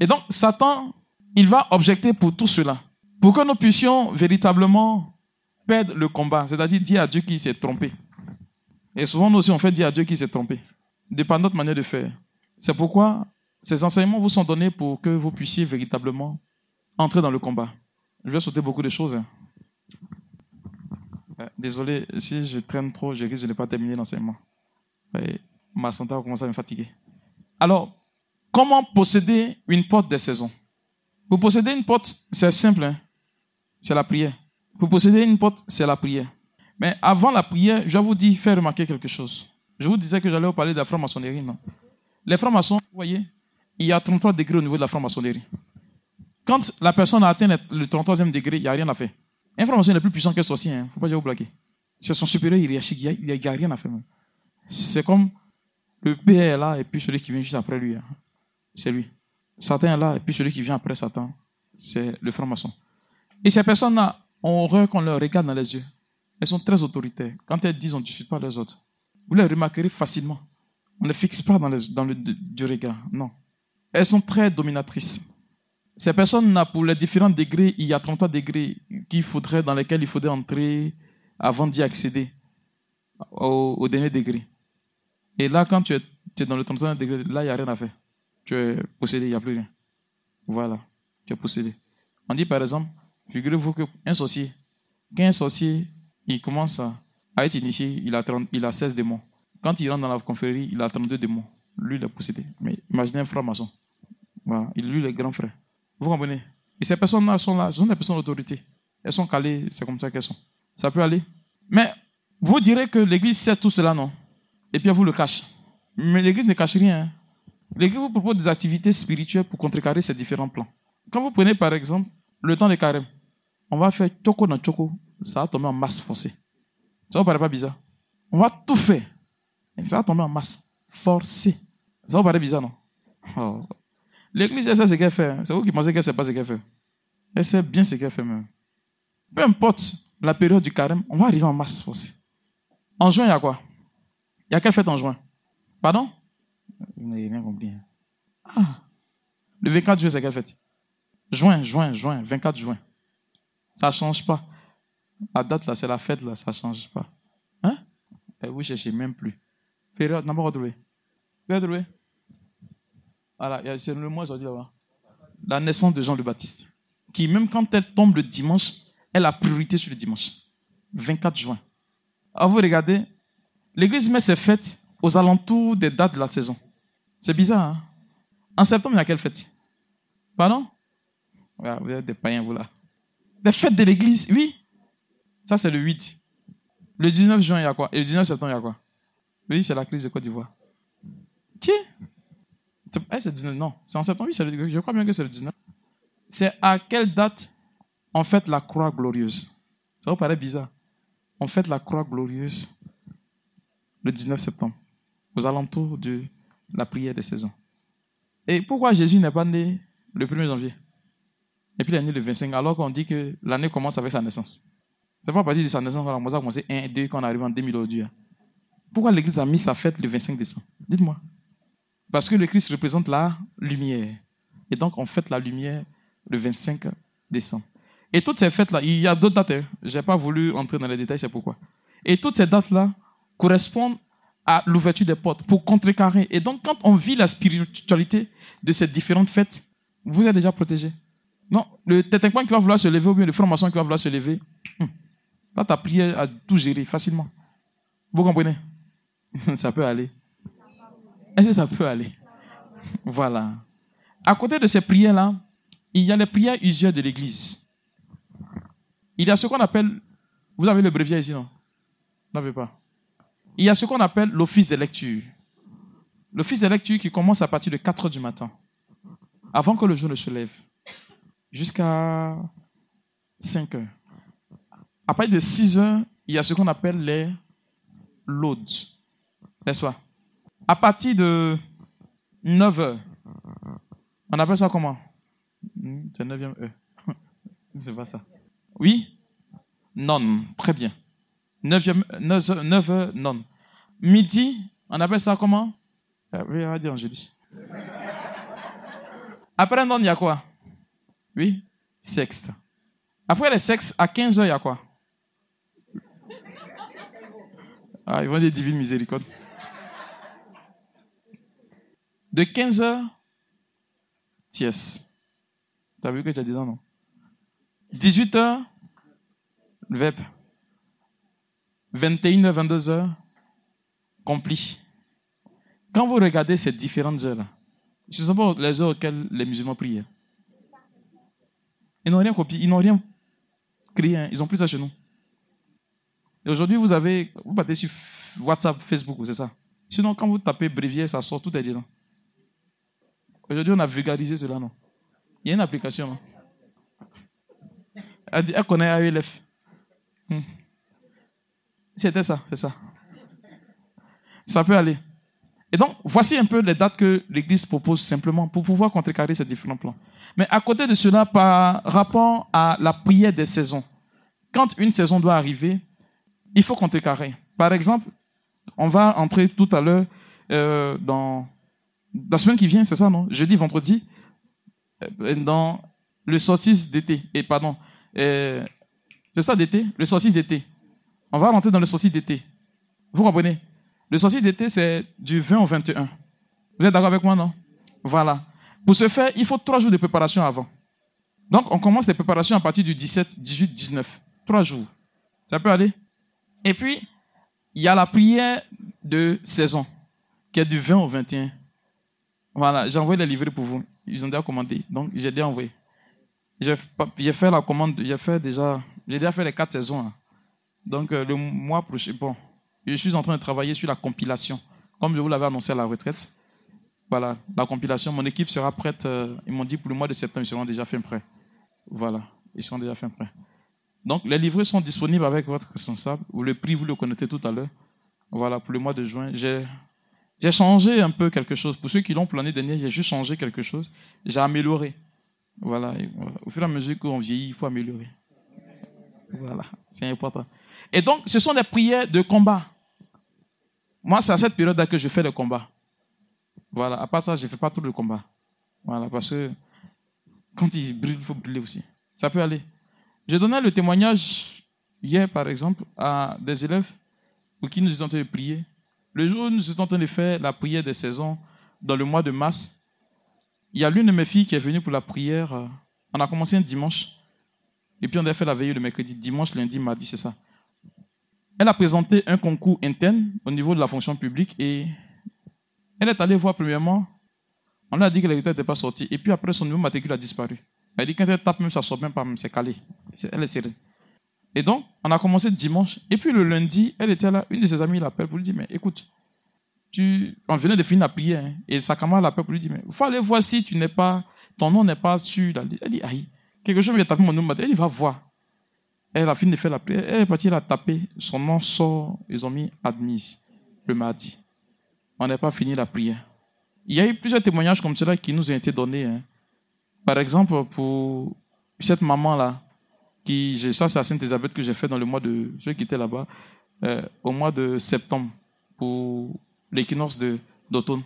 Et donc, Satan, il va objecter pour tout cela. Pour que nous puissions véritablement perdre le combat, c'est-à-dire dire à Dieu qu'il s'est trompé. Et souvent, nous aussi, on fait dire à Dieu qu'il s'est trompé, dépend de notre manière de faire. C'est pourquoi ces enseignements vous sont donnés pour que vous puissiez véritablement entrer dans le combat. Je vais sauter beaucoup de choses. Hein. Euh, désolé, si je traîne trop, je risque de ne pas terminer l'enseignement. Ma santé va commencer à me fatiguer. Alors, comment posséder une porte des saisons? Pour posséder une porte, c'est simple. Hein c'est la prière. Pour posséder une porte, c'est la prière. Mais avant la prière, je vais vous dire, faire remarquer quelque chose. Je vous disais que j'allais vous parler de la franc-maçonnerie, non Les francs-maçons, vous voyez, il y a 33 degrés au niveau de la franc-maçonnerie. Quand la personne a atteint le 33e degré, il n'y a rien à faire. Un franc-maçon est plus puissant qu'un sorcier, il hein. ne faut pas vous blaguer. C'est son supérieur hiérarchique, il n'y a, rien à faire. C'est comme le père est là et puis celui qui vient juste après lui. Hein. C'est lui. Satan est là et puis celui qui vient après Satan, c'est le franc-maçon. Et ces personnes-là ont horreur qu'on leur regarde dans les yeux. Elles sont très autoritaires. Quand elles disent, on ne discute pas les autres. Vous les remarquerez facilement. On ne fixe pas dans, dans le du regard. Non. Elles sont très dominatrices. Ces personnes-là, pour les différents degrés, il y a 33 degrés qu'il faudrait, dans lesquels il faudrait entrer avant d'y accéder au, dernier degré. Et là, quand tu es, tu es dans le 33 degré, là, il n'y a rien à faire. Tu es possédé, il n'y a plus rien. Voilà, tu es possédé. On dit par exemple, Figurez-vous qu'un sorcier, qu'un sorcier, il commence à, être initié, il a, 30, il a 16 démons. Quand il rentre dans la confrérie, il a 32 démons. Lui, il est possédé. Mais imaginez un franc-maçon. Voilà. Il, lui, les grands frères. Vous comprenez? Et ces personnes-là sont là, ce sont des personnes d'autorité. Elles sont calées, c'est comme ça qu'elles sont. Ça peut aller. Mais vous direz que l'Église sait tout cela, non? Et puis elle vous le cache. Mais l'Église ne cache rien. Hein. L'Église vous propose des activités spirituelles pour contrecarrer ces différents plans. Quand vous prenez par exemple le temps de carême, on va faire choco dans choco, ça va tomber en masse forcée. Ça vous paraît pas bizarre On va tout faire. Et ça va tomber en masse forcée. Ça vous paraît bizarre, non? Oh. L'église, elle sait ce qu'elle fait. Hein. C'est vous qui pensez qu'elle ne sait pas ce qu'elle fait. Elle sait bien ce qu'elle fait même. Peu importe la période du carême, on va arriver en masse forcée. En juin, il y a quoi? Il y a quelle fête en juin? Pardon? Vous n'avez rien compris. Hein. Ah, le 24 juin, c'est quelle fête? Juin, juin, juin, 24 juin. Ça ne change pas. La date, là, c'est la fête, là, ça ne change pas. Hein? Et vous ne cherchez même plus. Période, n'a pas retrouvé. Vous Voilà, c'est le mois aujourd'hui là-bas. La naissance de Jean le Baptiste. Qui, même quand elle tombe le dimanche, elle a priorité sur le dimanche. 24 juin. Alors vous regardez, l'église met ses fêtes aux alentours des dates de la saison. C'est bizarre, hein? En septembre, il y a quelle fête? Pardon? Vous êtes des païens, vous là. Les fêtes de l'église, oui. Ça, c'est le 8. Le 19 juin, il y a quoi? Et le 19 septembre, il y a quoi? Oui, c'est la crise de Côte d'Ivoire. Qui? Eh, c'est 19, non, c'est en septembre, oui, je crois bien que c'est le 19. C'est à quelle date on fête la croix glorieuse? Ça vous paraît bizarre. On fête la croix glorieuse le 19 septembre, aux alentours de la prière des saisons. Et pourquoi Jésus n'est pas né le 1er janvier? Et puis il est né le 25, alors qu'on dit que l'année commence avec sa naissance. C'est pas à partir de sa naissance qu'on a commencé 1 et 2 quand on arrive en 2000 aujourd'hui. Pourquoi l'Église a mis sa fête le 25 décembre? Dites-moi. Parce que le Christ représente la lumière. Et donc, on fête la lumière le 25 décembre. Et toutes ces fêtes-là, il y a d'autres dates. Hein. Je n'ai pas voulu entrer dans les détails, c'est pourquoi. Et toutes ces dates-là correspondent à l'ouverture des portes pour contrecarrer. Et donc, quand on vit la spiritualité de ces différentes fêtes, vous êtes déjà protégé. Non, le tétinquin qui va vouloir se lever ou bien le franc-maçon qui va vouloir se lever, hum, là, ta prière a tout géré facilement. Vous comprenez? *laughs* Ça peut aller. Est-ce que ça peut aller? Voilà. À côté de ces prières-là, il y a les prières usuelles de l'Église. Il y a ce qu'on appelle, vous avez le brevet ici, non? Vous n'avez pas. Il y a ce qu'on appelle l'office de lecture. L'office de lecture qui commence à partir de 4 heures du matin, avant que le jour ne se lève, jusqu'à 5 heures. À partir de 6 heures, il y a ce qu'on appelle les loads. N'est-ce pas? À partir de 9 heures, on appelle ça comment? Hmm, C'est 9e E. *laughs* C'est pas ça. Oui? Non, très bien. 9, 9, heures, non. Midi, on appelle ça comment? Ah Oui, on va dire Angélis. Après non, il y a quoi? Oui? Sexte. Après les sexes, à 15 heures, il y a quoi? Ah, ils vont dire divine miséricorde. De 15 heures, tiès. Tu as vu que tu as dit non, non 18 heures, VEP. 21h, 22h, compli. Quand vous regardez ces différentes heures-là, ce ne sont pas les heures auxquelles les musulmans prient. Ils n'ont rien copié, ils n'ont rien créé, hein. ils ont pris ça chez nous. Et aujourd'hui, vous avez, vous battez sur WhatsApp, Facebook, c'est ça. Sinon, quand vous tapez bréviaire, ça sort, tout est dedans. Aujourd'hui, on a vulgarisé cela, non? Il y a une application. Non? Elle, elle connaît AELF. Hmm. C'était ça, c'est ça. Ça peut aller. Et donc, voici un peu les dates que l'Église propose simplement pour pouvoir contrecarrer ces différents plans. Mais à côté de cela, par rapport à la prière des saisons, quand une saison doit arriver, il faut contrecarrer. Par exemple, on va entrer tout à l'heure euh, dans la semaine qui vient, c'est ça, non? Jeudi, vendredi, euh, dans le saucisse d'été. Et pardon, euh, c'est ça d'été? Le saucisse d'été. On va rentrer dans le saucisse d'été. Vous comprenez? Le saucisse d'été, c'est du 20 au 21. Vous êtes d'accord avec moi, non? Voilà. Pour ce faire, il faut trois jours de préparation avant. Donc, on commence les préparations à partir du 17, 18, 19. Trois jours. Ça peut aller? Et puis, il y a la prière de saison, qui est du 20 au 21. Voilà, j'ai envoyé les livrets pour vous. Ils ont déjà commandé. Donc, j'ai déjà envoyé. J'ai fait la commande, j'ai fait déjà, j'ai déjà fait les quatre saisons. Hein. Donc, euh, le mois prochain, bon, je suis en train de travailler sur la compilation. Comme je vous l'avais annoncé à la retraite. Voilà, la compilation. Mon équipe sera prête. Euh, ils m'ont dit pour le mois de septembre, ils seront déjà fin prêts. Voilà, ils seront déjà fin prêts. Donc, les livrets sont disponibles avec votre responsable. Le prix, vous le connaissez tout à l'heure. Voilà, pour le mois de juin. J'ai, j'ai changé un peu quelque chose. Pour ceux qui l'ont plané dernier, j'ai juste changé quelque chose. J'ai amélioré. Voilà. Au fur et à mesure qu'on vieillit, il faut améliorer. Voilà, c'est important. Et donc, ce sont des prières de combat. Moi, c'est à cette période-là que je fais le combat. Voilà, à part ça, je ne fais pas tout le combat. Voilà, parce que quand il brûle, il faut brûler aussi. Ça peut aller. Je donnais le témoignage hier, par exemple, à des élèves pour qui nous de prier. Le jour où nous étions en train de faire la prière des saisons, dans le mois de mars, il y a l'une de mes filles qui est venue pour la prière. On a commencé un dimanche. Et puis on a fait la veille le mercredi, dimanche, lundi, mardi, c'est ça. Elle a présenté un concours interne au niveau de la fonction publique et elle est allée voir premièrement. On lui a dit que les résultats n'étaient pas sortis. Et puis après, son numéro matricule a disparu. Elle dit quand elle tape, même ça sort même pas, c'est calé. Elle est serrée. Et donc, on a commencé dimanche. Et puis le lundi, elle était là. Une de ses amies l'appelle pour lui dire Mais écoute, tu, on venait de finir la prière, hein, et sa camarade l'appelle pour lui dire, mais il faut aller voir si tu n'es pas, ton nom n'est pas sur Elle dit, aïe, quelque chose vient taper mon nom, elle dit, va voir. Elle a fini de faire la prière, elle est partie, elle a tapé, son nom sort, ils ont mis admise le mardi. On n'a pas fini la prière. Il y a eu plusieurs témoignages comme cela qui nous ont été donnés. Hein. Par exemple, pour cette maman-là, qui, ça c'est à Sainte-Elisabeth que j'ai fait dans le mois de, ceux qui étaient là-bas, euh, au mois de septembre, pour l'équinoxe d'automne.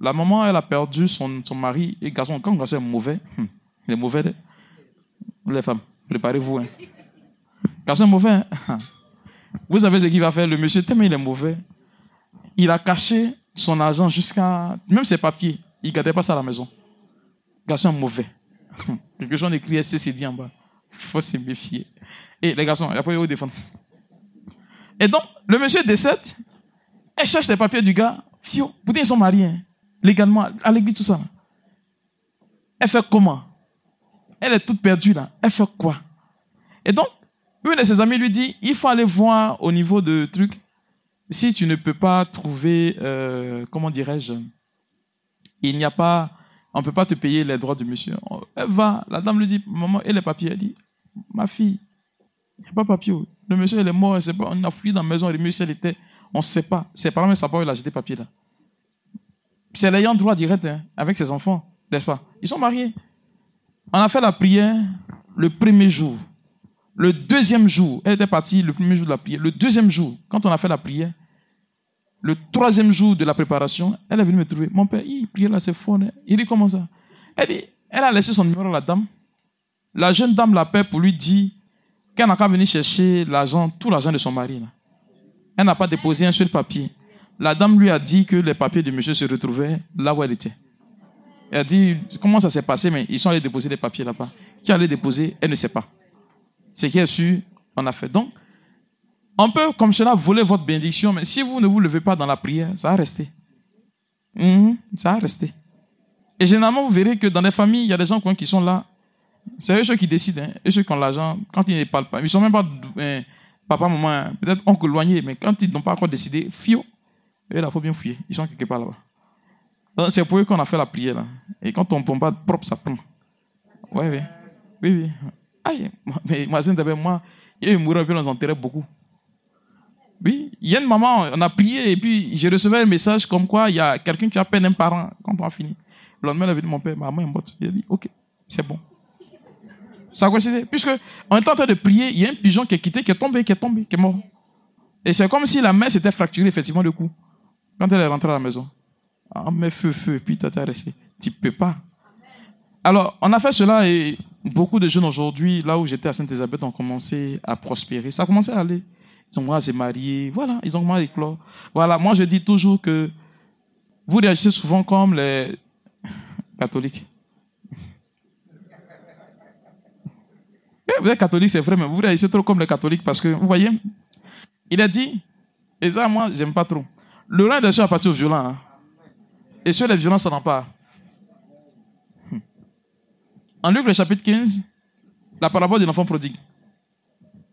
La maman, elle a perdu son, son mari et garçon. Quand le garçon est mauvais, hum, il est mauvais, les femmes, préparez-vous. Hein. Garçon mauvais. Hein. *laughs* Vous savez ce qu'il va faire? Le monsieur, tellement il est mauvais, il a caché son argent jusqu'à. Même ses papiers, il ne gardait pas ça à la maison. Garçon est mauvais. *laughs* Quelque chose écrit SCCD en bas. Il faut se méfier. Et les garçons, il n'y a pas eu défendre. Et donc, le monsieur décède, elle cherche les papiers du gars. Fio, pourtant ils sont mariés, hein. légalement, à l'église, tout ça. Elle fait comment? Elle est toute perdue là. Elle fait quoi? Et donc, une de ses amis lui dit, il faut aller voir au niveau de truc, si tu ne peux pas trouver, euh, comment dirais-je, il n'y a pas, on ne peut pas te payer les droits du monsieur. Elle va, la dame lui dit, maman, et les papiers Elle dit, ma fille, il n'y a pas de papier. Le monsieur, il est mort, pas, on a fouillé dans la maison, le monsieur, il était, on ne sait pas. Ses parents savent pas où il a jeté papier là. C'est l'ayant droit direct hein, avec ses enfants, n'est-ce pas? Ils sont mariés. On a fait la prière le premier jour. Le deuxième jour, elle était partie le premier jour de la prière. Le deuxième jour, quand on a fait la prière, le troisième jour de la préparation, elle est venue me trouver. Mon père, il priait là, c'est fort. Hein. Il dit comment ça? Elle dit, elle a laissé son numéro à la dame. La jeune dame l'appelle pour lui dire qu'elle n'a qu'à venir chercher l'argent, tout l'argent de son mari. Elle n'a pas déposé un seul papier. La dame lui a dit que les papiers de monsieur se retrouvaient là où elle était. Elle a dit, comment ça s'est passé, mais ils sont allés déposer les papiers là-bas. Qui allait déposer, elle ne sait pas. Ce qui est sûr, on a fait. Donc, on peut comme cela voler votre bénédiction, mais si vous ne vous levez pas dans la prière, ça va rester. Mhm, ça va rester. Et généralement, vous verrez que dans les familles, il y a des gens qui sont là. C'est eux ceux qui décident. Hein. Eux ceux qui ont l'argent, quand ils ne parlent pas. Ils ne sont même pas hein, papa, maman, peut-être oncle éloigné, mais quand ils n'ont pas encore décidé, fio, il faut bien fouiller. Ils sont quelque part là-bas. C'est pour eux qu'on a fait la prière. Et quand on ne tombe pas propre, ça prend. Oui, oui. Oui, oui. Aïe, *laughs* mais moi, moi, il mourir, puis on nous enterrait beaucoup. Oui, il y a une maman, on a prié, et puis j'ai reçu un message comme quoi il y a quelqu'un qui a peine un parent quand on a fini. Le lendemain, elle a dit mon père, maman est morte. Il a dit, ok, c'est bon. Ça a coïncidé. Puisque, était en train de prier, il y a un pigeon qui est quitté, qui est tombé, qui est tombé, qui est mort. Et c'est comme si la main s'était fracturée, effectivement, le coup. Quand elle est rentrée à la maison. Ah, mais feu, feu, et puis toi, t'es resté. Tu peux pas. Alors, on a fait cela et beaucoup de jeunes aujourd'hui, là où j'étais à Sainte-Elisabeth, ont commencé à prospérer. Ça a commencé à aller. Ils ont commencé à se. Voilà, ils ont commencé à éclore. Voilà, moi je dis toujours que vous réagissez souvent comme les catholiques. Vous êtes catholique, c'est vrai, mais vous réagissez trop comme les catholiques parce que, vous voyez, il a dit, et ça, moi, j'aime pas trop. Le rang des choses appartient aux violents. Hein. Et sur les violents, ça n'en pas. En Luc, le chapitre 15, la parabole de l'enfant prodigue.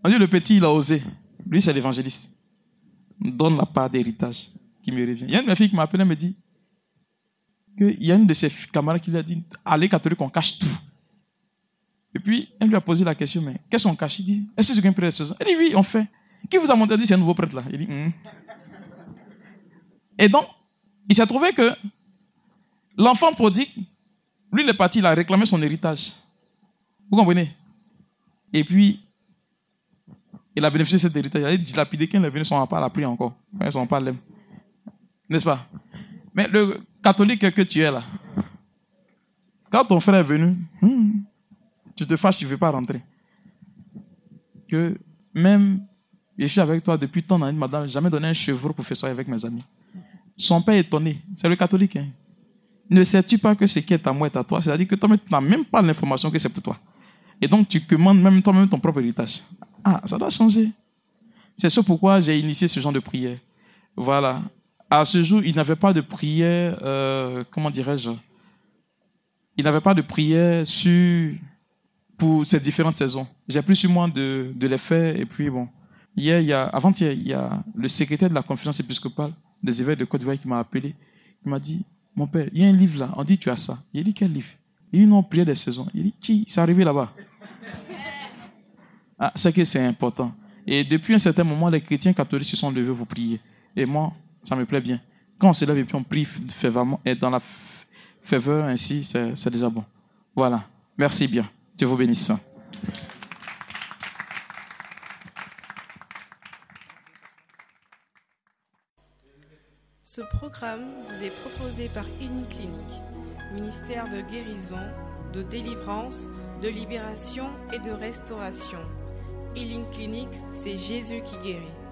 On dit le petit, il a osé. Lui, c'est l'évangéliste. Donne la part d'héritage qui me revient. Il y a une de mes filles qui m'a appelé et me dit qu'il y a une de ses camarades qui lui a dit Allez, catholique, on cache tout. Et puis, elle lui a posé la question Mais qu'est-ce qu'on cache? Il dit Est-ce que c'est un prêtre Elle dit Oui, on fait. Qui vous a montré dit C'est un nouveau prêtre là? Il dit hmm. Et donc, il s'est trouvé que l'enfant prodigue, lui, il est parti, il a réclamé son héritage. Vous comprenez? Et puis, il a bénéficié de cet héritage. Il a dilapidé quand il est venu, son pas la prière encore. Ils sont pas l'aime. N'est-ce pas? Mais le catholique que tu es là, quand ton frère est venu, hmm, tu te fâches, tu ne veux pas rentrer. Que même, je suis avec toi depuis tant d'années, madame, jamais donné un chevreau pour faire ça avec mes amis. Son père est étonné. C'est le catholique. Hein. Ne sais-tu pas que ce qui est à moi est à toi? C'est-à-dire que toi, tu n'as même pas l'information que c'est pour toi. Et donc, tu commandes même toi-même ton propre héritage. Ah, ça doit changer. C'est ce pourquoi j'ai initié ce genre de prière. Voilà. À ce jour, il n'avait pas de prière, euh, comment dirais-je? Il n'avait pas de prière sur, pour ces différentes saisons. J'ai plus sur moi de, les faire. Et puis, bon, hier, il y a, avant-hier, il y a le secrétaire de la conférence épiscopale des évêques de Côte d'Ivoire qui m'a appelé. Il m'a dit, mon père, il y a un livre là. On dit, tu as ça. Il dit, quel livre? Il dit, non, prière des saisons. Il dit, qui C'est arrivé là-bas. Ah, c'est que c'est important. Et depuis un certain moment, les chrétiens catholiques se sont levés pour prier. Et moi, ça me plaît bien. Quand on se lève et puis on prie fervemment, et dans la faveur ainsi, c'est déjà bon. Voilà. Merci bien. Dieu vous bénisse. Ce programme vous est proposé par Clinique, ministère de guérison, de délivrance, de libération et de restauration. Healing Clinic, c'est Jésus qui guérit.